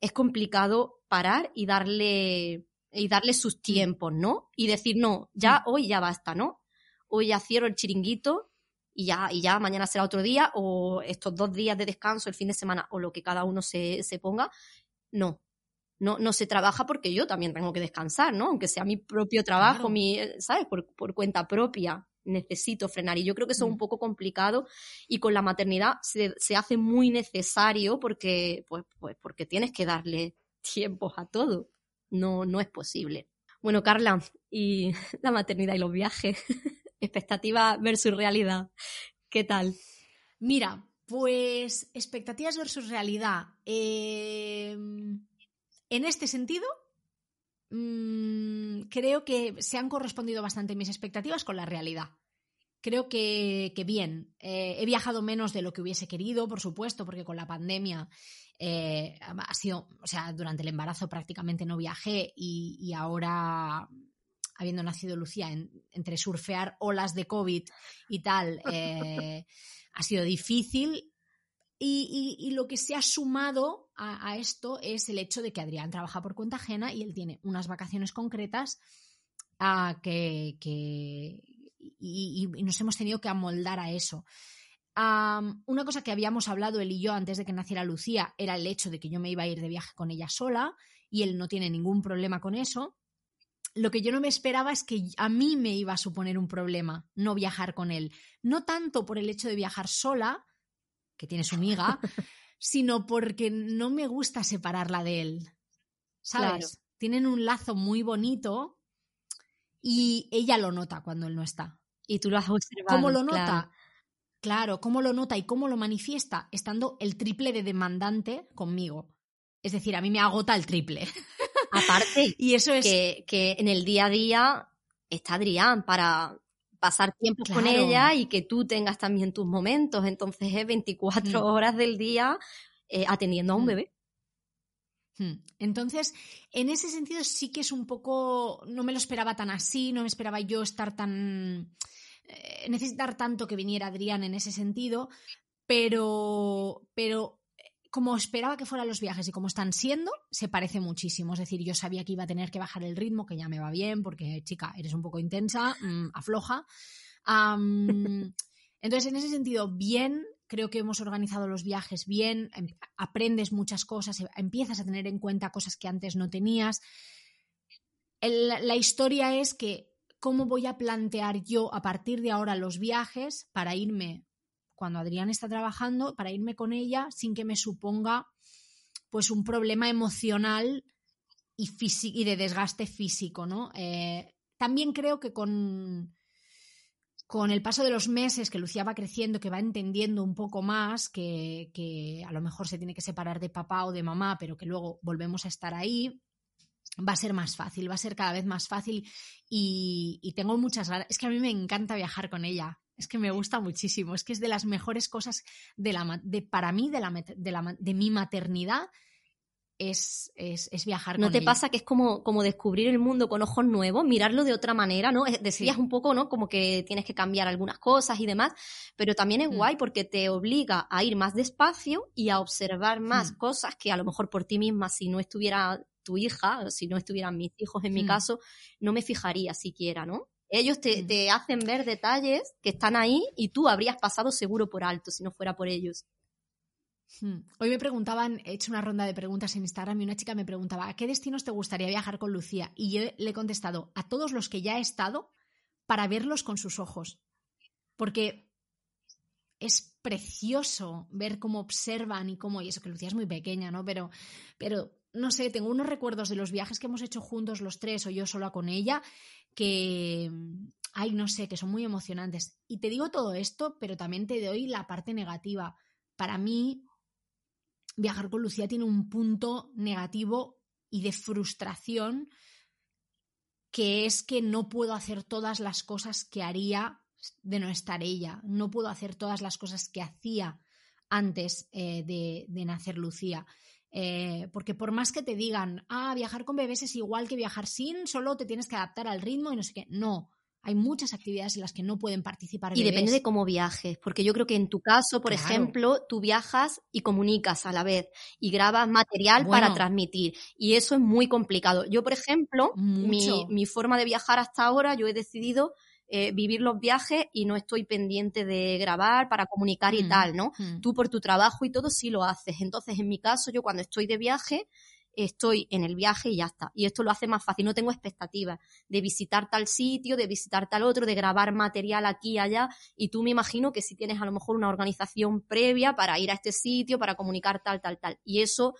es complicado parar y darle, y darle sus tiempos, ¿no? Y decir, no, ya hoy ya basta, ¿no? Hoy ya cierro el chiringuito y ya, y ya mañana será otro día o estos dos días de descanso, el fin de semana o lo que cada uno se, se ponga. No, no, no se trabaja porque yo también tengo que descansar, ¿no? Aunque sea mi propio trabajo, mi, ¿sabes? Por, por, cuenta propia, necesito frenar. Y yo creo que eso es un mm. poco complicado y con la maternidad se, se hace muy necesario porque, pues, pues, porque tienes que darle tiempo a todo. No, no es posible. Bueno, Carla, y *laughs* la maternidad y los viajes. *laughs* expectativa versus realidad. ¿Qué tal? Mira, pues expectativas versus realidad. Em, en este sentido, mm, creo que se han correspondido bastante mis expectativas con la realidad. Creo que, bien. Eh, he viajado menos de lo que hubiese querido, por supuesto, porque con la pandemia eh, ha sido, o sea, durante el embarazo prácticamente no viajé y, ahora, habiendo nacido Lucía, entre surfear olas de COVID y tal, *laughs* eh, ha sido difícil. Y, lo que se ha sumado a, esto es el hecho de que Adrián trabaja por cuenta ajena y él tiene unas vacaciones concretas a que, y, nos hemos tenido que amoldar a eso una cosa que habíamos hablado él y yo antes de que naciera Lucía era el hecho de que yo me iba a ir de viaje con ella sola y él no tiene ningún problema con eso. Lo que yo no me esperaba es que a mí me iba a suponer un problema no viajar con él. No tanto por el hecho de viajar sola, que tiene su amiga, *laughs* sino porque no me gusta separarla de él. ¿Sabes? Tienen un lazo muy bonito y ella lo nota cuando él no está. Y tú lo has observado. ¿Cómo lo nota? Claro, cómo lo nota y cómo lo manifiesta estando el triple de demandante conmigo. Es decir, a mí me agota el triple. *laughs* Aparte, *laughs* y eso es que, en el día a día está Adrián para pasar tiempo con ella y que tú tengas también tus momentos. Entonces es 24 mm. horas del día eh, atendiendo a un mm. bebé. Hmm. Entonces, en ese sentido sí que es un poco, no me lo esperaba tan así, no me esperaba yo estar tan eh, necesitar tanto que viniera Adrián en ese sentido, pero, pero eh, como esperaba que fueran los viajes y como están siendo, se parece muchísimo. Es decir, yo sabía que iba a tener que bajar el ritmo, que ya me va bien, porque chica, eres un poco intensa, mm, afloja. *laughs* entonces, en ese sentido, bien, creo que hemos organizado los viajes bien, em, aprendes muchas cosas, empiezas a tener en cuenta cosas que antes no tenías. la historia es que cómo voy a plantear yo a partir de ahora los viajes para irme cuando Adrián está trabajando, para irme con ella sin que me suponga pues un problema emocional y, y de desgaste físico, ¿no? Eh, también creo que con, con el paso de los meses, que Lucía va creciendo, que va entendiendo un poco más, que, que, a lo mejor se tiene que separar de papá o de mamá, pero que luego volvemos a estar ahí, va a ser más fácil, va a ser cada vez más fácil y, tengo muchas ganas. Es que a mí me encanta viajar con ella. Es que me gusta muchísimo. Es que es de las mejores cosas de la, de, para mí de, la, de, la, de mi maternidad. Es, es, es, viajar ¿No te pasa que es como, como descubrir el mundo con ojos nuevos, mirarlo de otra manera, ¿no? Decías un poco, ¿no? Como que tienes que cambiar algunas cosas y demás, pero también es mm. guay porque te obliga a ir más despacio y a observar más mm. cosas que a lo mejor por ti misma, si no estuviera tu hija, si no estuvieran mis hijos en mi hmm. caso, no me fijaría siquiera, ¿no? Ellos hmm. te, hacen ver detalles que están ahí y tú habrías pasado seguro por alto si no fuera por ellos. Hmm. Hoy me preguntaban, he hecho una ronda de preguntas en Instagram y una chica me preguntaba, ¿a qué destinos te gustaría viajar con Lucía? Y yo le he contestado, a todos los que ya he estado para verlos con sus ojos. Porque es precioso ver cómo observan y cómo, y eso que Lucía es muy pequeña, ¿no? Pero, pero no sé, tengo unos recuerdos de los viajes que hemos hecho juntos los tres o yo sola con ella que, ay, no sé, que son muy emocionantes. Y te digo todo esto, pero también te doy la parte negativa. Para mí, viajar con Lucía tiene un punto negativo y de frustración que es que no puedo hacer todas las cosas que haría de no estar ella. No puedo hacer todas las cosas que hacía antes eh, de nacer Lucía. Eh, porque por más que te digan, ah, viajar con bebés es igual que viajar sin, solo te tienes que adaptar al ritmo y no sé qué. No, hay muchas actividades en las que no pueden participar. Y depende de cómo viajes, porque yo creo que en tu caso, por ejemplo, tú viajas y comunicas a la vez y grabas material para transmitir. Y eso es muy complicado. Yo, por ejemplo, mi, mi, forma de viajar hasta ahora, yo he decidido eh, vivir los viajes y no estoy pendiente de grabar para comunicar y mm, tal, ¿no? Mm. Tú por tu trabajo y todo sí lo haces. Entonces, en mi caso, yo cuando estoy de viaje, estoy en el viaje y ya está. Y esto lo hace más fácil. No tengo expectativas de visitar tal sitio, de visitar tal otro, de grabar material aquí y allá. Y tú me imagino que si tienes a lo mejor una organización previa para ir a este sitio, para comunicar tal, tal, tal. Y eso,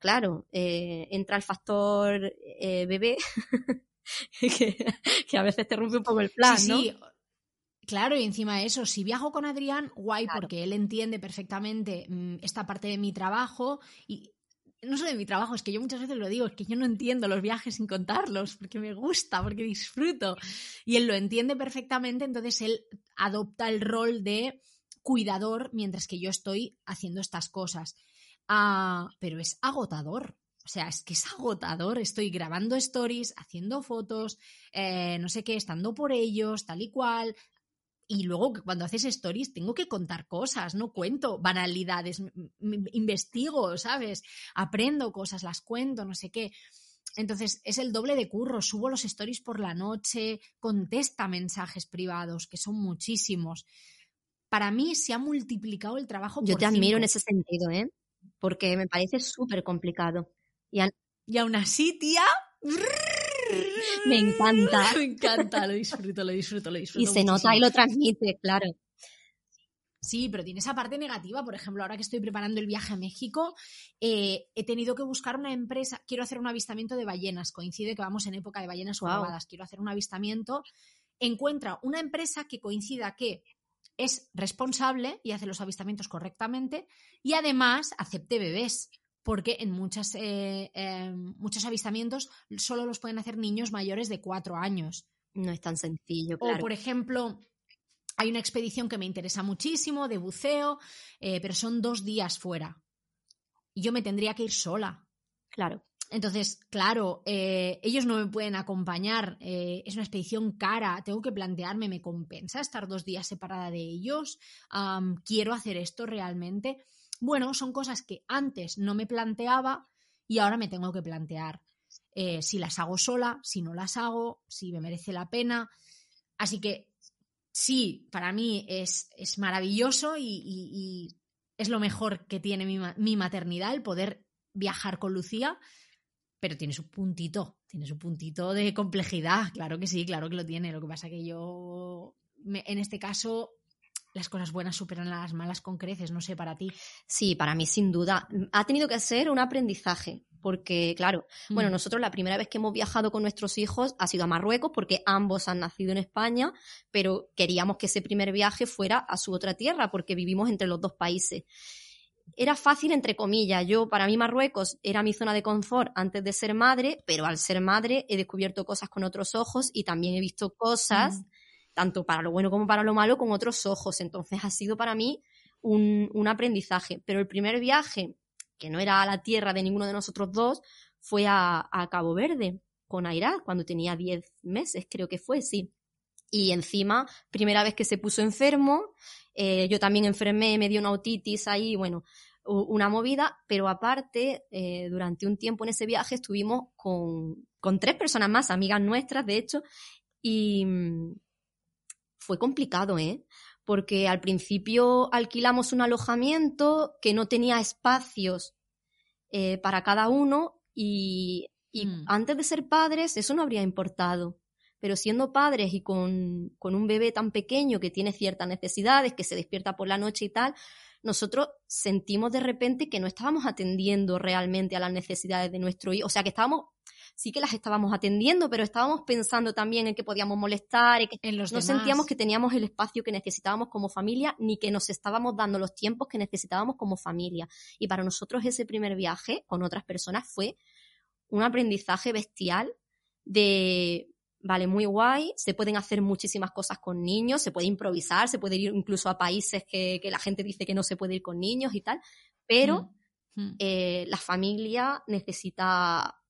claro, eh, entra el factor eh, bebé *laughs* *laughs* que, a veces te rompe un poco el plan, ¿no? Sí, Claro, y encima de eso, si viajo con Adrián, guay, porque él entiende perfectamente mm, esta parte de mi trabajo y no solo de mi trabajo, es que yo muchas veces lo digo, es que yo no entiendo los viajes sin contarlos, porque me gusta, porque disfruto. Y él lo entiende perfectamente, entonces él adopta el rol de cuidador mientras que yo estoy haciendo estas cosas. Ah, pero es agotador. O sea, es que es agotador. Estoy grabando stories, haciendo fotos, eh, no sé qué, estando por ellos, tal y cual. Y luego cuando haces stories tengo que contar cosas, no cuento banalidades, investigo, ¿sabes? Aprendo cosas, las cuento, no sé qué. Entonces es el doble de curro, subo los stories por la noche, contesta mensajes privados, que son muchísimos. Para mí se ha multiplicado el trabajo. Yo te admiro en ese sentido, ¿eh? Porque me parece súper complicado. Y, y aún así, tía, *laughs* me encanta. *laughs* Me encanta, lo disfruto, lo disfruto, lo disfruto. Y se nota y lo transmite, claro. Sí, pero tiene esa parte negativa. Por ejemplo, ahora que estoy preparando el viaje a México, eh, he tenido que buscar una empresa. Quiero hacer un avistamiento de ballenas. Coincide que vamos en época de ballenas wow. Quiero hacer un avistamiento. Encuentra una empresa que coincida que es responsable y hace los avistamientos correctamente y además acepte bebés porque en muchas, eh, em, muchos avistamientos solo los pueden hacer niños mayores de cuatro años. No es tan sencillo, claro. O, por ejemplo, hay una expedición que me interesa muchísimo de buceo, eh, pero son dos días fuera. Y yo me tendría que ir sola. Claro. Entonces, claro, eh, ellos no me pueden acompañar, es una expedición cara, tengo que plantearme, ¿me compensa estar dos días separada de ellos? ¿Quiero hacer esto realmente? Bueno, son cosas que antes no me planteaba y ahora me tengo que plantear. Eh, si las hago sola, si no las hago, si me merece la pena. Así que sí, para mí es, es maravilloso y, es lo mejor que tiene mi, mi, maternidad, el poder viajar con Lucía, pero tiene su puntito, tiene su puntito de complejidad, claro que sí, claro que lo tiene. Lo que pasa que yo, en este caso, las cosas buenas superan a las malas con creces, no sé, para ti. Sí, para mí sin duda. Ha tenido que ser un aprendizaje, porque claro, bueno, mm. nosotros la primera vez que hemos viajado con nuestros hijos ha sido a Marruecos, porque ambos han nacido en España, pero queríamos que ese primer viaje fuera a su otra tierra, porque vivimos entre los dos países. Era fácil, entre comillas. Yo, para mí, Marruecos era mi zona de confort antes de ser madre, pero al ser madre he descubierto cosas con otros ojos y también he visto cosas mm tanto para lo bueno como para lo malo, con otros ojos. Entonces ha sido para mí un, aprendizaje. Pero el primer viaje, que no era a la tierra de ninguno de nosotros dos, fue a, Cabo Verde con Aira, cuando tenía 10 meses, creo que fue, sí. Y encima, primera vez que se puso enfermo, eh, yo también enfermé, me dio una otitis ahí, bueno, una movida, pero aparte, eh, durante un tiempo en ese viaje estuvimos con, con tres personas más, amigas nuestras, de hecho, y, fue complicado, ¿eh? Porque al principio alquilamos un alojamiento que no tenía espacios eh, para cada uno y, mm. antes de ser padres eso no habría importado. Pero siendo padres y con, con un bebé tan pequeño que tiene ciertas necesidades, que se despierta por la noche y tal, nosotros sentimos de repente que no estábamos atendiendo realmente a las necesidades de nuestro hijo. O sea, que estábamos sí que las estábamos atendiendo, pero estábamos pensando también en que podíamos molestar, que en los no sentíamos que teníamos el espacio que necesitábamos como familia, ni que nos estábamos dando los tiempos que necesitábamos como familia. Y para nosotros ese primer viaje con otras personas fue un aprendizaje bestial de vale, muy guay, se pueden hacer muchísimas cosas con niños, se puede improvisar, se puede ir incluso a países que, la gente dice que no se puede ir con niños y tal, pero mm. Mm. Eh, la familia necesita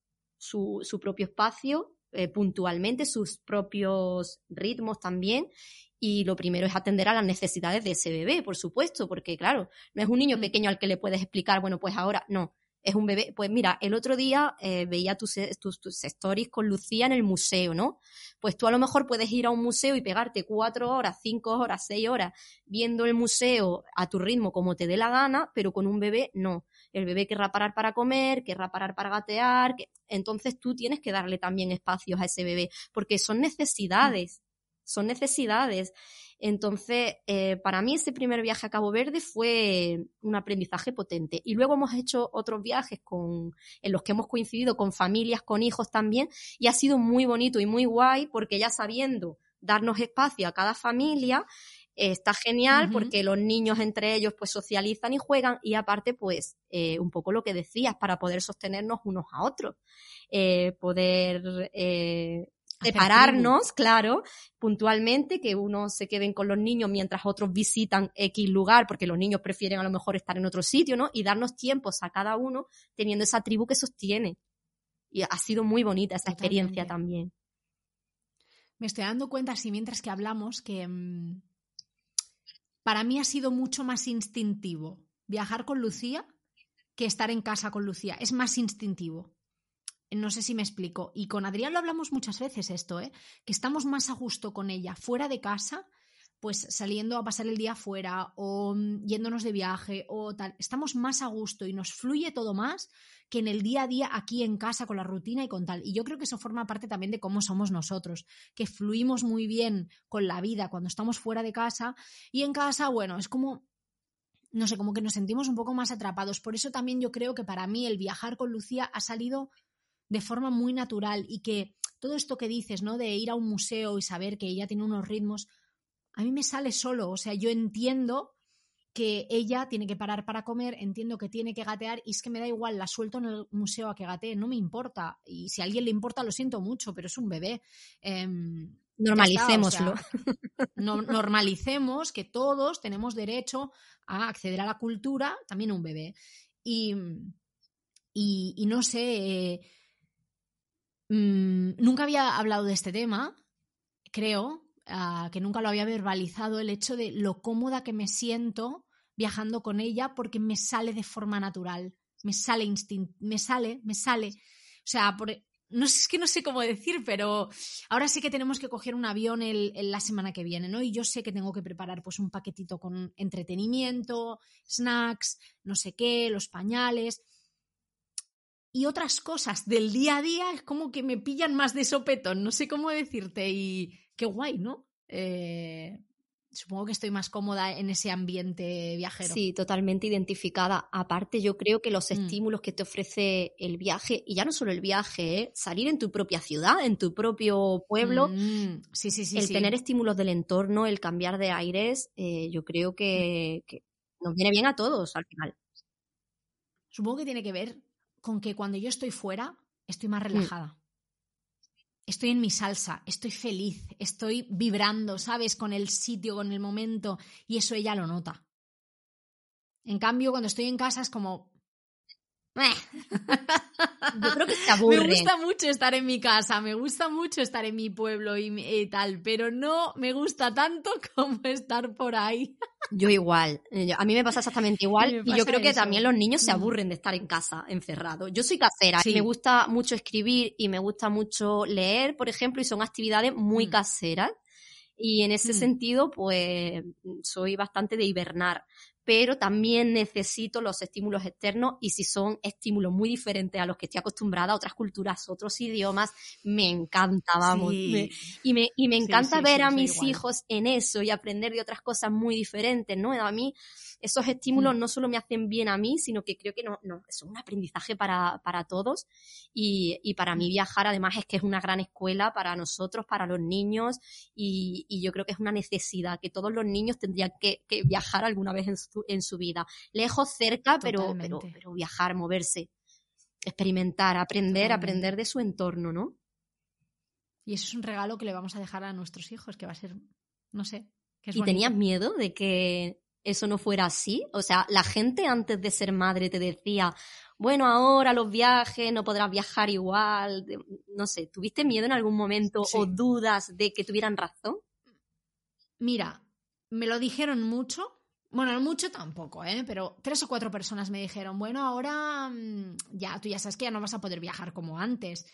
su, propio espacio eh, puntualmente, sus propios ritmos también. Y lo primero es atender a las necesidades de ese bebé, por supuesto, porque claro, no es un niño pequeño al que le puedes explicar, bueno, pues ahora no, es un bebé. Pues mira, el otro día eh, veía tus, tus, tus, stories con Lucía en el museo, ¿no? Pues tú a lo mejor puedes ir a un museo y pegarte cuatro horas, cinco horas, seis horas viendo el museo a tu ritmo como te dé la gana, pero con un bebé no el bebé querrá parar para comer, querrá parar para gatear, entonces tú tienes que darle también espacios a ese bebé, porque son necesidades, son necesidades. Entonces, eh, para mí ese primer viaje a Cabo Verde fue un aprendizaje potente. Y luego hemos hecho otros viajes con, en los que hemos coincidido con familias, con hijos también, y ha sido muy bonito y muy guay porque ya sabiendo darnos espacio a cada familia, está genial porque los niños entre ellos pues socializan y juegan y aparte pues eh, un poco lo que decías para poder sostenernos unos a otros, eh, poder eh, separarnos, claro, puntualmente, que uno se queden con los niños mientras otros visitan X lugar, porque los niños prefieren a lo mejor estar en otro sitio, ¿no? Y darnos tiempos a cada uno teniendo esa tribu que sostiene. Y ha sido muy bonita esa experiencia también. Me estoy dando cuenta, así mientras que hablamos, que mm, para mí ha sido mucho más instintivo viajar con Lucía que estar en casa con Lucía. Es más instintivo. No sé si me explico. Y con Adrián lo hablamos muchas veces esto, ¿eh? Que estamos más a gusto con ella fuera de casa pues saliendo a pasar el día fuera o mm, yéndonos de viaje o tal, estamos más a gusto y nos fluye todo más que en el día a día aquí en casa con la rutina y con tal. Y yo creo que eso forma parte también de cómo somos nosotros, que fluimos muy bien con la vida cuando estamos fuera de casa y en casa, bueno, es como no sé, como que nos sentimos un poco más atrapados. Por eso también yo creo que para mí el viajar con Lucía ha salido de forma muy natural y que todo esto que dices, ¿no? De ir a un museo y saber que ella tiene unos ritmos, a mí me sale solo, o sea, yo entiendo que ella tiene que parar para comer, entiendo que tiene que gatear y es que me da igual, la suelto en el museo a que gatee, no me importa. Y si a alguien le importa, lo siento mucho, pero es un bebé. Em, Normalicémoslo. normalicemos que todos tenemos derecho a acceder a la cultura, también un bebé. Y, y, no sé, mm, nunca había hablado de este tema, creo, Ah, que nunca lo había verbalizado, el hecho de lo cómoda que me siento viajando con ella porque me sale de forma natural, me sale instinto, me sale, me sale. O sea, no sé, es que no sé cómo decir, pero ahora sé que tenemos que coger un avión el, la semana que viene, ¿no? Y yo sé que tengo que preparar pues un paquetito con entretenimiento, snacks, no sé qué, los pañales y otras cosas del día a día es como que me pillan más de sopetón, no sé cómo decirte y qué guay, ¿no? Eh, supongo que estoy más cómoda en ese ambiente viajero. Sí, totalmente identificada. Aparte, yo creo que los mm. estímulos que te ofrece el viaje, y ya no solo el viaje, ¿eh? salir en tu propia ciudad, en tu propio pueblo, mm. sí, sí, sí, el tener estímulos del entorno, el cambiar de aires, eh, yo creo que, que nos viene bien a todos al final. Supongo que tiene que ver con que cuando yo estoy fuera, estoy más mm. relajada estoy en mi salsa, estoy feliz, estoy vibrando, ¿sabes? Con el sitio, con el momento, y eso ella lo nota. En cambio, cuando estoy en casa es como, yo creo que se *laughs* aburre. Me gusta mucho estar en mi casa, me gusta mucho estar en mi pueblo y, tal, pero no me gusta tanto *laughs* como estar por ahí. Yo igual, a mí me pasa exactamente *laughs* igual y yo creo que también los niños se mm. aburren de estar en casa encerrados. Yo soy casera y me gusta mucho escribir y me gusta mucho leer, por ejemplo, y son actividades muy mm. caseras. Y en ese mm. sentido, pues soy bastante de hibernar pero también necesito los estímulos externos y si son estímulos muy diferentes a los que estoy acostumbrada, a otras culturas, otros idiomas, me encanta, vamos. y me, y me encanta ver a mis hijos en eso y aprender de otras cosas muy diferentes, ¿no? A mí esos estímulos mm. no solo me hacen bien a mí, sino que creo que no, no es un aprendizaje para, para todos y, y, para mí mm. viajar además es que es una gran escuela para nosotros, para los niños y, y yo creo que es una necesidad que todos los niños tendrían que, que viajar alguna vez en su, en su vida. Lejos, cerca, pero, pero, pero, viajar, moverse, experimentar, aprender, aprender de su entorno, ¿no? Y eso es un regalo que le vamos a dejar a nuestros hijos, que va a ser, no sé. ¿Y tenías miedo de que eso no fuera así? O sea, la gente antes de ser madre te decía, bueno, ahora los viajes, no podrás viajar igual. No sé, ¿tuviste miedo en algún momento o dudas de que tuvieran razón? Mira, me lo dijeron mucho. Bueno, no mucho tampoco, ¿eh? Pero tres o cuatro personas me dijeron, bueno, ahora mm, ya, tú ya sabes que ya no vas a poder viajar como antes.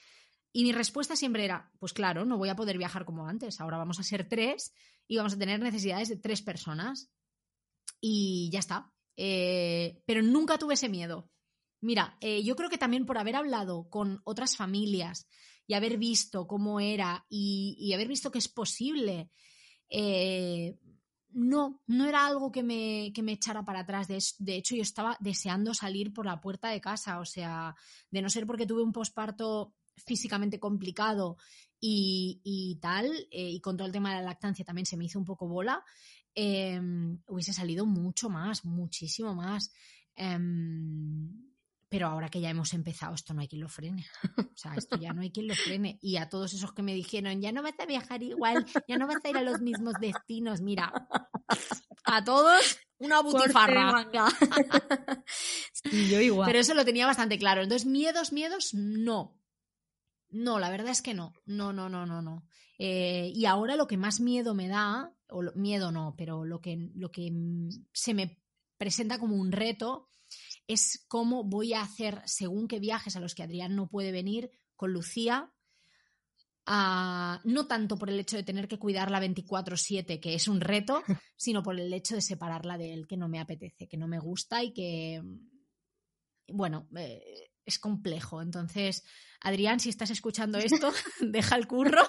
Y mi respuesta siempre era, pues claro, no voy a poder viajar como antes. Ahora vamos a ser tres y vamos a tener necesidades de tres personas y ya está. Eh, pero nunca tuve ese miedo. Mira, eh, yo creo que también por haber hablado con otras familias y haber visto cómo era y, haber visto que es posible, eh, no, no era algo que me, que me echara para atrás. De, hecho, yo estaba deseando salir por la puerta de casa. O sea, de no ser porque tuve un posparto físicamente complicado y, tal, eh, y con todo el tema de la lactancia también se me hizo un poco bola, em, hubiese salido mucho más, muchísimo más. Em, pero ahora que ya hemos empezado, esto no hay quien lo frene. O sea, esto ya no hay quien lo frene. Y a todos esos que me dijeron, ya no vas a viajar igual, ya no vas a ir a los mismos destinos, mira, a todos una butifarra. *laughs* yo igual. Pero eso lo tenía bastante claro. Entonces, miedos, miedos, no. No, la verdad es que no. No, no, no, no, no. Eh, y ahora lo que más miedo me da, o miedo no, pero lo que, lo que se me presenta como un reto es cómo voy a hacer según qué viajes a los que Adrián no puede venir con Lucía. Ah, no tanto por el hecho de tener que cuidarla 24/7, que es un reto, *laughs* sino por el hecho de separarla de él, que no me apetece, que no me gusta y que, bueno, eh, es complejo. Entonces, Adrián, si estás escuchando esto, *laughs* deja el curro.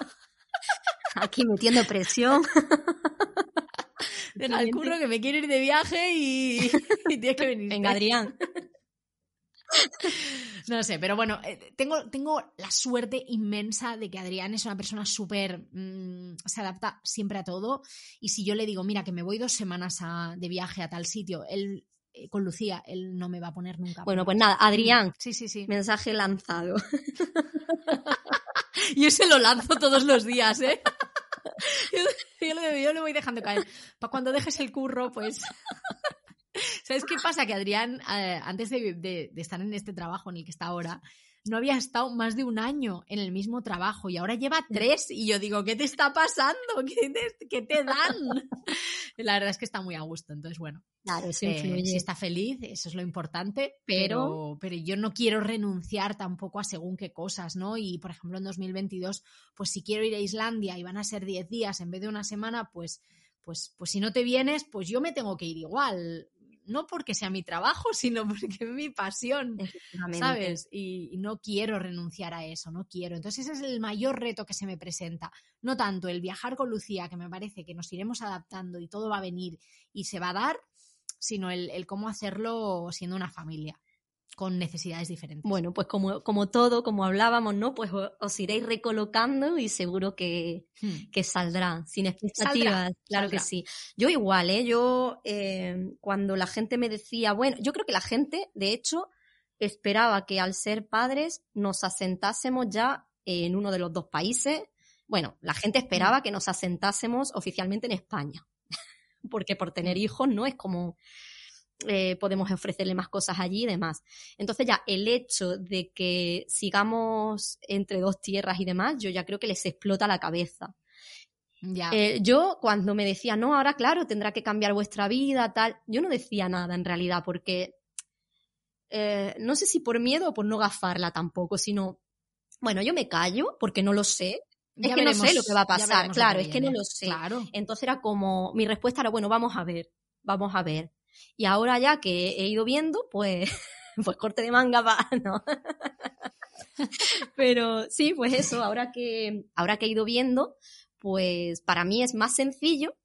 Aquí metiendo presión. *laughs* Deja el curro que me quiere ir de viaje y, *laughs* tienes que venir. Venga, Adrián. No sé, pero bueno, eh, tengo, tengo la suerte inmensa de que Adrián es una persona súper. Mm, se adapta siempre a todo. Y si yo le digo, mira, que me voy dos semanas de viaje a tal sitio, él eh, con Lucía, él no me va a poner nunca. Bueno, pues nada, Adrián. Sí, sí, sí. Mensaje lanzado. *laughs* y ese lo lanzo todos los días, ¿eh? *laughs* Yo, lo, voy dejando caer. Para cuando dejes el curro, pues. *laughs* ¿Sabes qué pasa? Que Adrián, eh, antes de, estar en este trabajo en el que está ahora, no había estado más de un año en el mismo trabajo y ahora lleva tres y yo digo, ¿qué te está pasando? *laughs* ¿Qué te, dan? *laughs* La verdad es que está muy a gusto, entonces bueno. Claro, eh, si está feliz, eso es lo importante, pero, pero, yo no quiero renunciar tampoco a según qué cosas, ¿no? Y por ejemplo en 2022, pues si quiero ir a Islandia y van a ser 10 días en vez de una semana, pues pues, pues si no te vienes, pues yo me tengo que ir igual no porque sea mi trabajo, *laughs* sino porque es mi pasión, ¿sabes? Y, no quiero renunciar a eso, no quiero. Entonces ese es el mayor reto que se me presenta. No tanto el viajar con Lucía, que me parece que nos iremos adaptando y todo va a venir y se va a dar, sino el cómo hacerlo siendo una familia con necesidades diferentes. Bueno, pues como, como todo, como hablábamos, ¿no? Pues os, iréis recolocando y seguro que, hmm. que saldrá, sin expectativas, claro que sí. Yo igual, ¿eh? Yo, eh, cuando la gente me decía, bueno, yo creo que la gente, de hecho, esperaba que al ser padres nos asentásemos ya en uno de los dos países. Bueno, la gente esperaba hmm. que nos asentásemos oficialmente en España, *laughs* porque por tener hmm. hijos no es como eh, podemos ofrecerle más cosas allí y demás. Entonces ya el hecho de que sigamos entre dos tierras y demás, yo ya creo que les explota la cabeza. Ya. Eh, yo cuando me decía, no, ahora claro, tendrá que cambiar vuestra vida, tal, yo no decía nada en realidad porque eh, no sé si por miedo o por no gafarla tampoco, sino, bueno, yo me callo porque no lo sé. Es que no sé lo que va a pasar, claro, es que no lo sé. Claro. Entonces era como, mi respuesta era, bueno, vamos a ver, vamos a ver. Y ahora ya que he ido viendo, pues, *laughs* pues corte de manga va, *laughs* ¿no? Pero sí, pues eso, ahora que, ahora que he ido viendo, pues para mí es más sencillo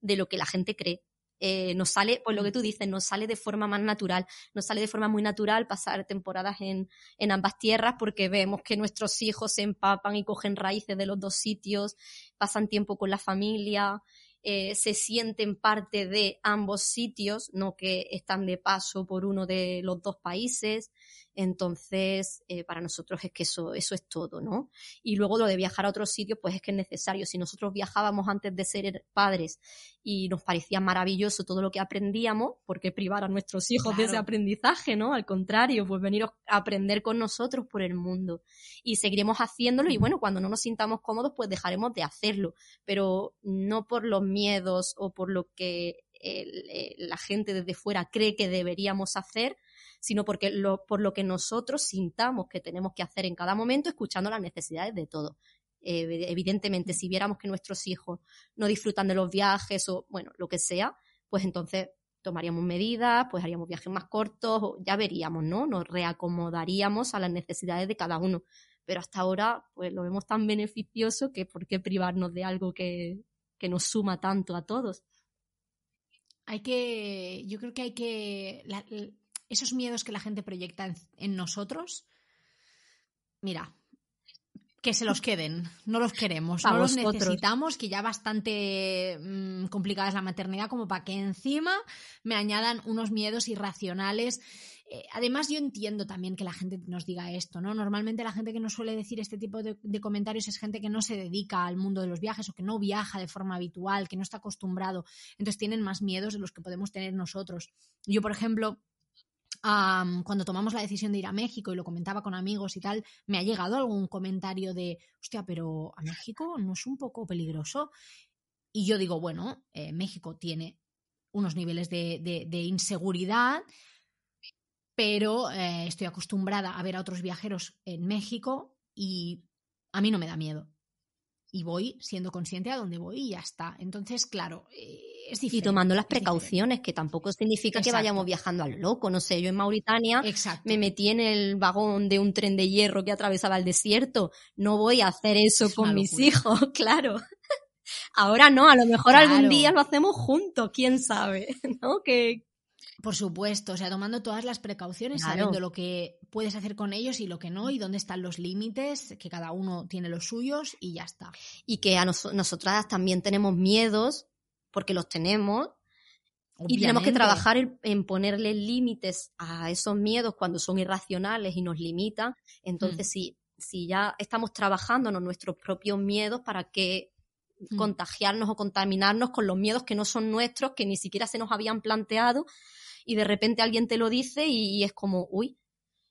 de lo que la gente cree. Eh, nos sale, pues lo que tú dices, nos sale de forma más natural, nos sale de forma muy natural pasar temporadas en, en ambas tierras porque vemos que nuestros hijos se empapan y cogen raíces de los dos sitios, pasan tiempo con la familia, eh, se sienten parte de ambos sitios, no que están de paso por uno de los dos países. Entonces, eh, para nosotros es que eso, eso es todo, ¿no? Y luego lo de viajar a otros sitios, pues es que es necesario. Si nosotros viajábamos antes de ser padres y nos parecía maravilloso todo lo que aprendíamos, ¿por qué privar a nuestros hijos de ese aprendizaje, ¿no? Al contrario, pues venir a aprender con nosotros por el mundo. Y seguiremos haciéndolo y bueno, cuando no nos sintamos cómodos, pues dejaremos de hacerlo. Pero no por los miedos o por lo que eh, la gente desde fuera cree que deberíamos hacer, sino porque por lo que nosotros sintamos que tenemos que hacer en cada momento, escuchando las necesidades de todos. Eh, evidentemente, si viéramos que nuestros hijos no disfrutan de los viajes o, bueno, lo que sea, pues entonces tomaríamos medidas, pues haríamos viajes más cortos, ya veríamos, ¿no? Nos reacomodaríamos a las necesidades de cada uno. Pero hasta ahora, pues lo vemos tan beneficioso que por qué privarnos de algo que, que nos suma tanto a todos. Hay que, yo creo que hay que, esos miedos que la gente proyecta en, nosotros, mira, que se los queden, no los queremos, no los necesitamos, que ya bastante mm, complicada es la maternidad como para que encima me añadan unos miedos irracionales. Eh, además, yo entiendo también que la gente nos diga esto, ¿no? Normalmente la gente que nos suele decir este tipo de, de comentarios es gente que no se dedica al mundo de los viajes o que no viaja de forma habitual, que no está acostumbrado, entonces tienen más miedos de los que podemos tener nosotros. Yo, por ejemplo, cuando tomamos la decisión de ir a México y lo comentaba con amigos y tal, me ha llegado algún comentario de, hostia, pero a México no es un poco peligroso. Y yo digo, bueno, eh, México tiene unos niveles de, de- de inseguridad, pero eh, estoy acostumbrada a ver a otros viajeros en México y a mí no me da miedo. Y voy siendo consciente a dónde voy y ya está. Entonces, claro, eh, es Y diferente. tomando las precauciones, que tampoco significa que vayamos viajando al loco. No sé, yo en Mauritania Exacto. me metí en el vagón de un tren de hierro que atravesaba el desierto. No voy a hacer eso Es con mis hijos, *laughs* claro. Ahora no, a lo mejor algún día lo hacemos juntos, quién sabe, *laughs* ¿no? Que Por supuesto, o sea, tomando todas las precauciones, Claro. sabiendo lo que puedes hacer con ellos y lo que no, y dónde están los límites, que cada uno tiene los suyos y ya está. y que a nos- nosotras también tenemos miedos, porque los tenemos, y tenemos que trabajar en, en ponerle límites a esos miedos cuando son irracionales y nos limitan. Entonces, Mm. si, si ya estamos trabajándonos nuestros propios miedos, ¿para qué Mm. contagiarnos o contaminarnos con los miedos que no son nuestros, que ni siquiera se nos habían planteado? Y de repente alguien te lo dice y, es como, uy,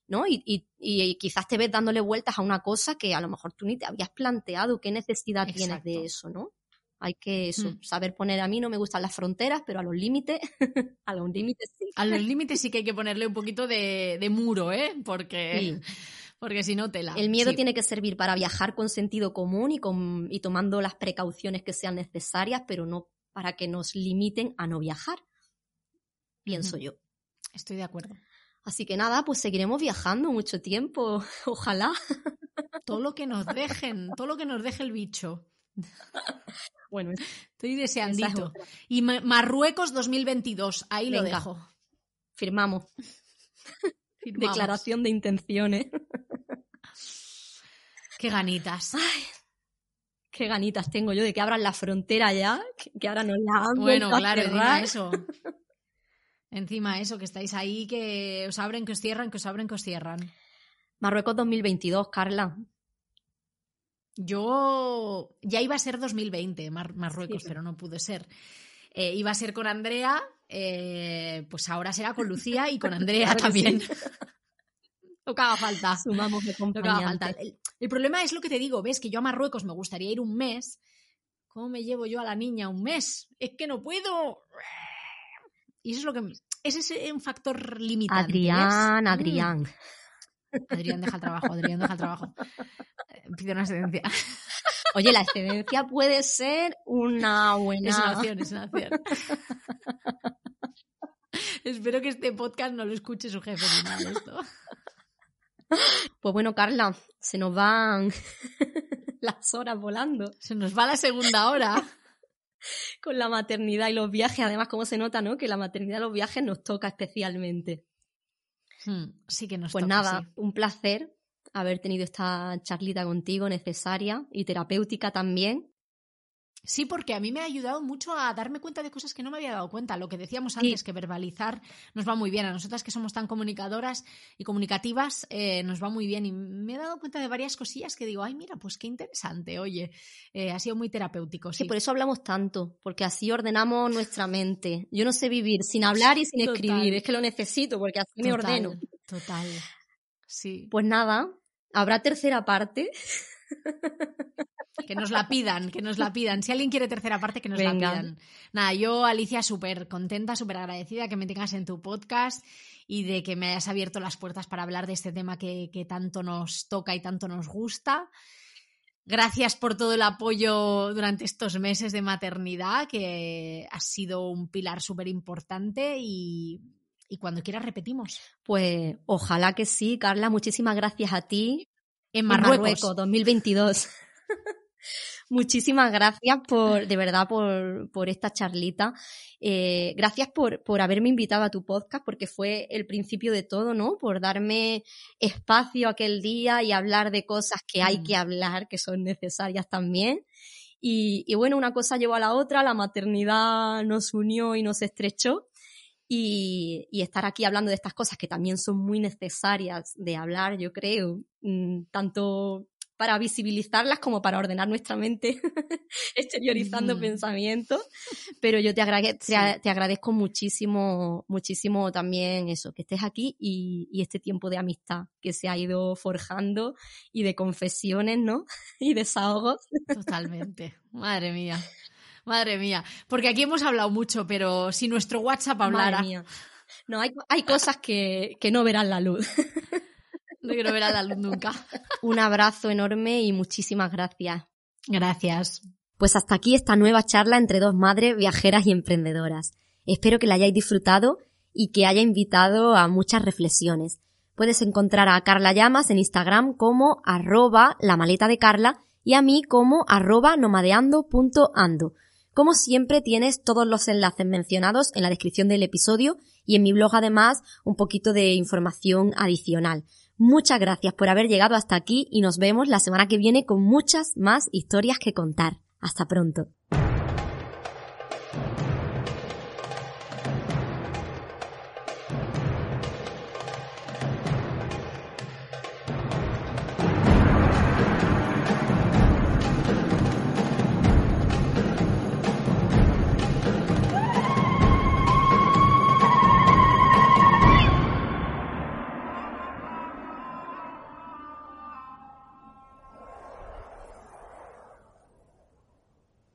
¿no? Y, y- y quizás te ves dándole vueltas a una cosa que a lo mejor tú ni te habías planteado qué necesidad tienes de eso, ¿no? Hay que eso, Mm. saber poner a mí no me gustan las fronteras, pero a los límites, *laughs* a los límites sí. A los límites sí que hay que ponerle un poquito de, de muro, ¿eh? Porque, Sí. Porque si no, tela. El miedo Sí. tiene que servir para viajar con sentido común y, con, y tomando las precauciones que sean necesarias, pero no para que nos limiten a no viajar, pienso yo. Estoy de acuerdo. Así que nada, pues seguiremos viajando mucho tiempo, *laughs* ojalá. Todo lo que nos dejen, todo lo que nos deje el bicho. *laughs* Bueno, Estoy es deseandito. Y Ma- Marruecos 2022, ahí lo Venga. dejo. firmamos. *laughs* Firmamos. Declaración de intenciones. Qué ganitas. Qué ganitas tengo yo de que abran la frontera ya, que, que ahora nos la han Bueno, a claro, encima eso. Encima eso, que estáis ahí, que os abren, que os cierran, que os abren, que os cierran. Marruecos 2022, Carla. Yo ya iba a ser 2020, Mar- Marruecos, Sí. pero no pudo ser. Eh, iba a ser con Andrea, eh, pues ahora será con Lucía y con *laughs* Andrea Claro también. sí. Lo que haga falta. *laughs* Sumamos de Lo que haga falta. El, el problema es lo que te digo, ves que yo a Marruecos me gustaría ir un mes. ¿Cómo me llevo yo a la niña un mes? Es que no puedo. Y eso es lo que. Ese es un factor limitante. ¿ves? Adrián, Mm. Adrián. Adrián, deja el trabajo, Adrián, deja el trabajo. Eh, Pide una excedencia. *laughs* Oye, la excedencia puede ser una buena. Es una opción, es una opción. *laughs* Espero que este podcast no lo escuche su jefe ni nada de esto. *gasps* Pues bueno, Carla, se nos van *laughs* las horas volando Se nos va la segunda hora. *laughs* con la maternidad y los viajes. Además, como se nota, ¿no? Que la maternidad y los viajes nos toca especialmente. Hmm, Sí que nos Pues toca, nada, sí. un placer haber tenido esta charlita contigo necesaria y terapéutica también. Sí, porque a mí me ha ayudado mucho a darme cuenta de cosas que no me había dado cuenta. Lo que decíamos Sí. antes, que verbalizar nos va muy bien. A nosotras que somos tan comunicadoras y comunicativas, eh, nos va muy bien. Y me he dado cuenta de varias cosillas que digo, ay, mira, pues qué interesante, oye. Eh, ha sido muy terapéutico. Sí. por eso hablamos tanto, porque así ordenamos nuestra mente. Yo no sé vivir sin hablar y sin Total. escribir, es que lo necesito porque así me ordeno. Total. Sí. Pues nada, habrá tercera parte. *laughs* Que nos la pidan, que nos la pidan. Si alguien quiere tercera parte, que nos Venga. la pidan. Nada, yo, Alicia, súper contenta, súper agradecida que me tengas en tu podcast y de que me hayas abierto las puertas para hablar de este tema que, que tanto nos toca y tanto nos gusta. Gracias por todo el apoyo durante estos meses de maternidad, que ha sido un pilar súper importante y, y cuando quieras repetimos. Pues ojalá que sí, Carla. Muchísimas gracias a ti. En En Marruecos. Marruecos 2022. *laughs* Muchísimas gracias por, de verdad, por, por esta charlita. Eh, gracias por, por haberme invitado a tu podcast, porque fue el principio de todo, ¿no? Por darme espacio aquel día y hablar de cosas que hay que mm. hablar, que son necesarias también. Y, y bueno, una cosa llevó a la otra, la maternidad nos unió y nos estrechó. Y, y, estar aquí hablando de estas cosas que también son muy necesarias de hablar, yo creo, mm, tanto para visibilizarlas como para ordenar nuestra mente, *laughs* exteriorizando pensamientos. Pero yo te, te, agradezco muchísimo, muchísimo también eso, que estés aquí y, y, este tiempo de amistad que se ha ido forjando y de confesiones, ¿no? *laughs* y desahogos. Totalmente. Madre mía. Madre mía. Porque aquí hemos hablado mucho, pero si nuestro WhatsApp hablara. Madre mía. No, hay, hay cosas que, que no verán la luz. No quiero ver a la luz nunca. Un abrazo enorme y muchísimas gracias. Gracias. Pues hasta aquí esta nueva charla entre dos madres viajeras y emprendedoras. Espero que la hayáis disfrutado y que haya invitado a muchas reflexiones. Puedes encontrar a Carla Llamas en Instagram como arroba la maleta de Carla y a mí como arroba nomadeando.ando. Como siempre tienes todos los enlaces mencionados en la descripción del episodio y en mi blog además un poquito de información adicional. Muchas gracias por haber llegado hasta aquí y nos vemos la semana que viene con muchas más historias que contar. Hasta pronto.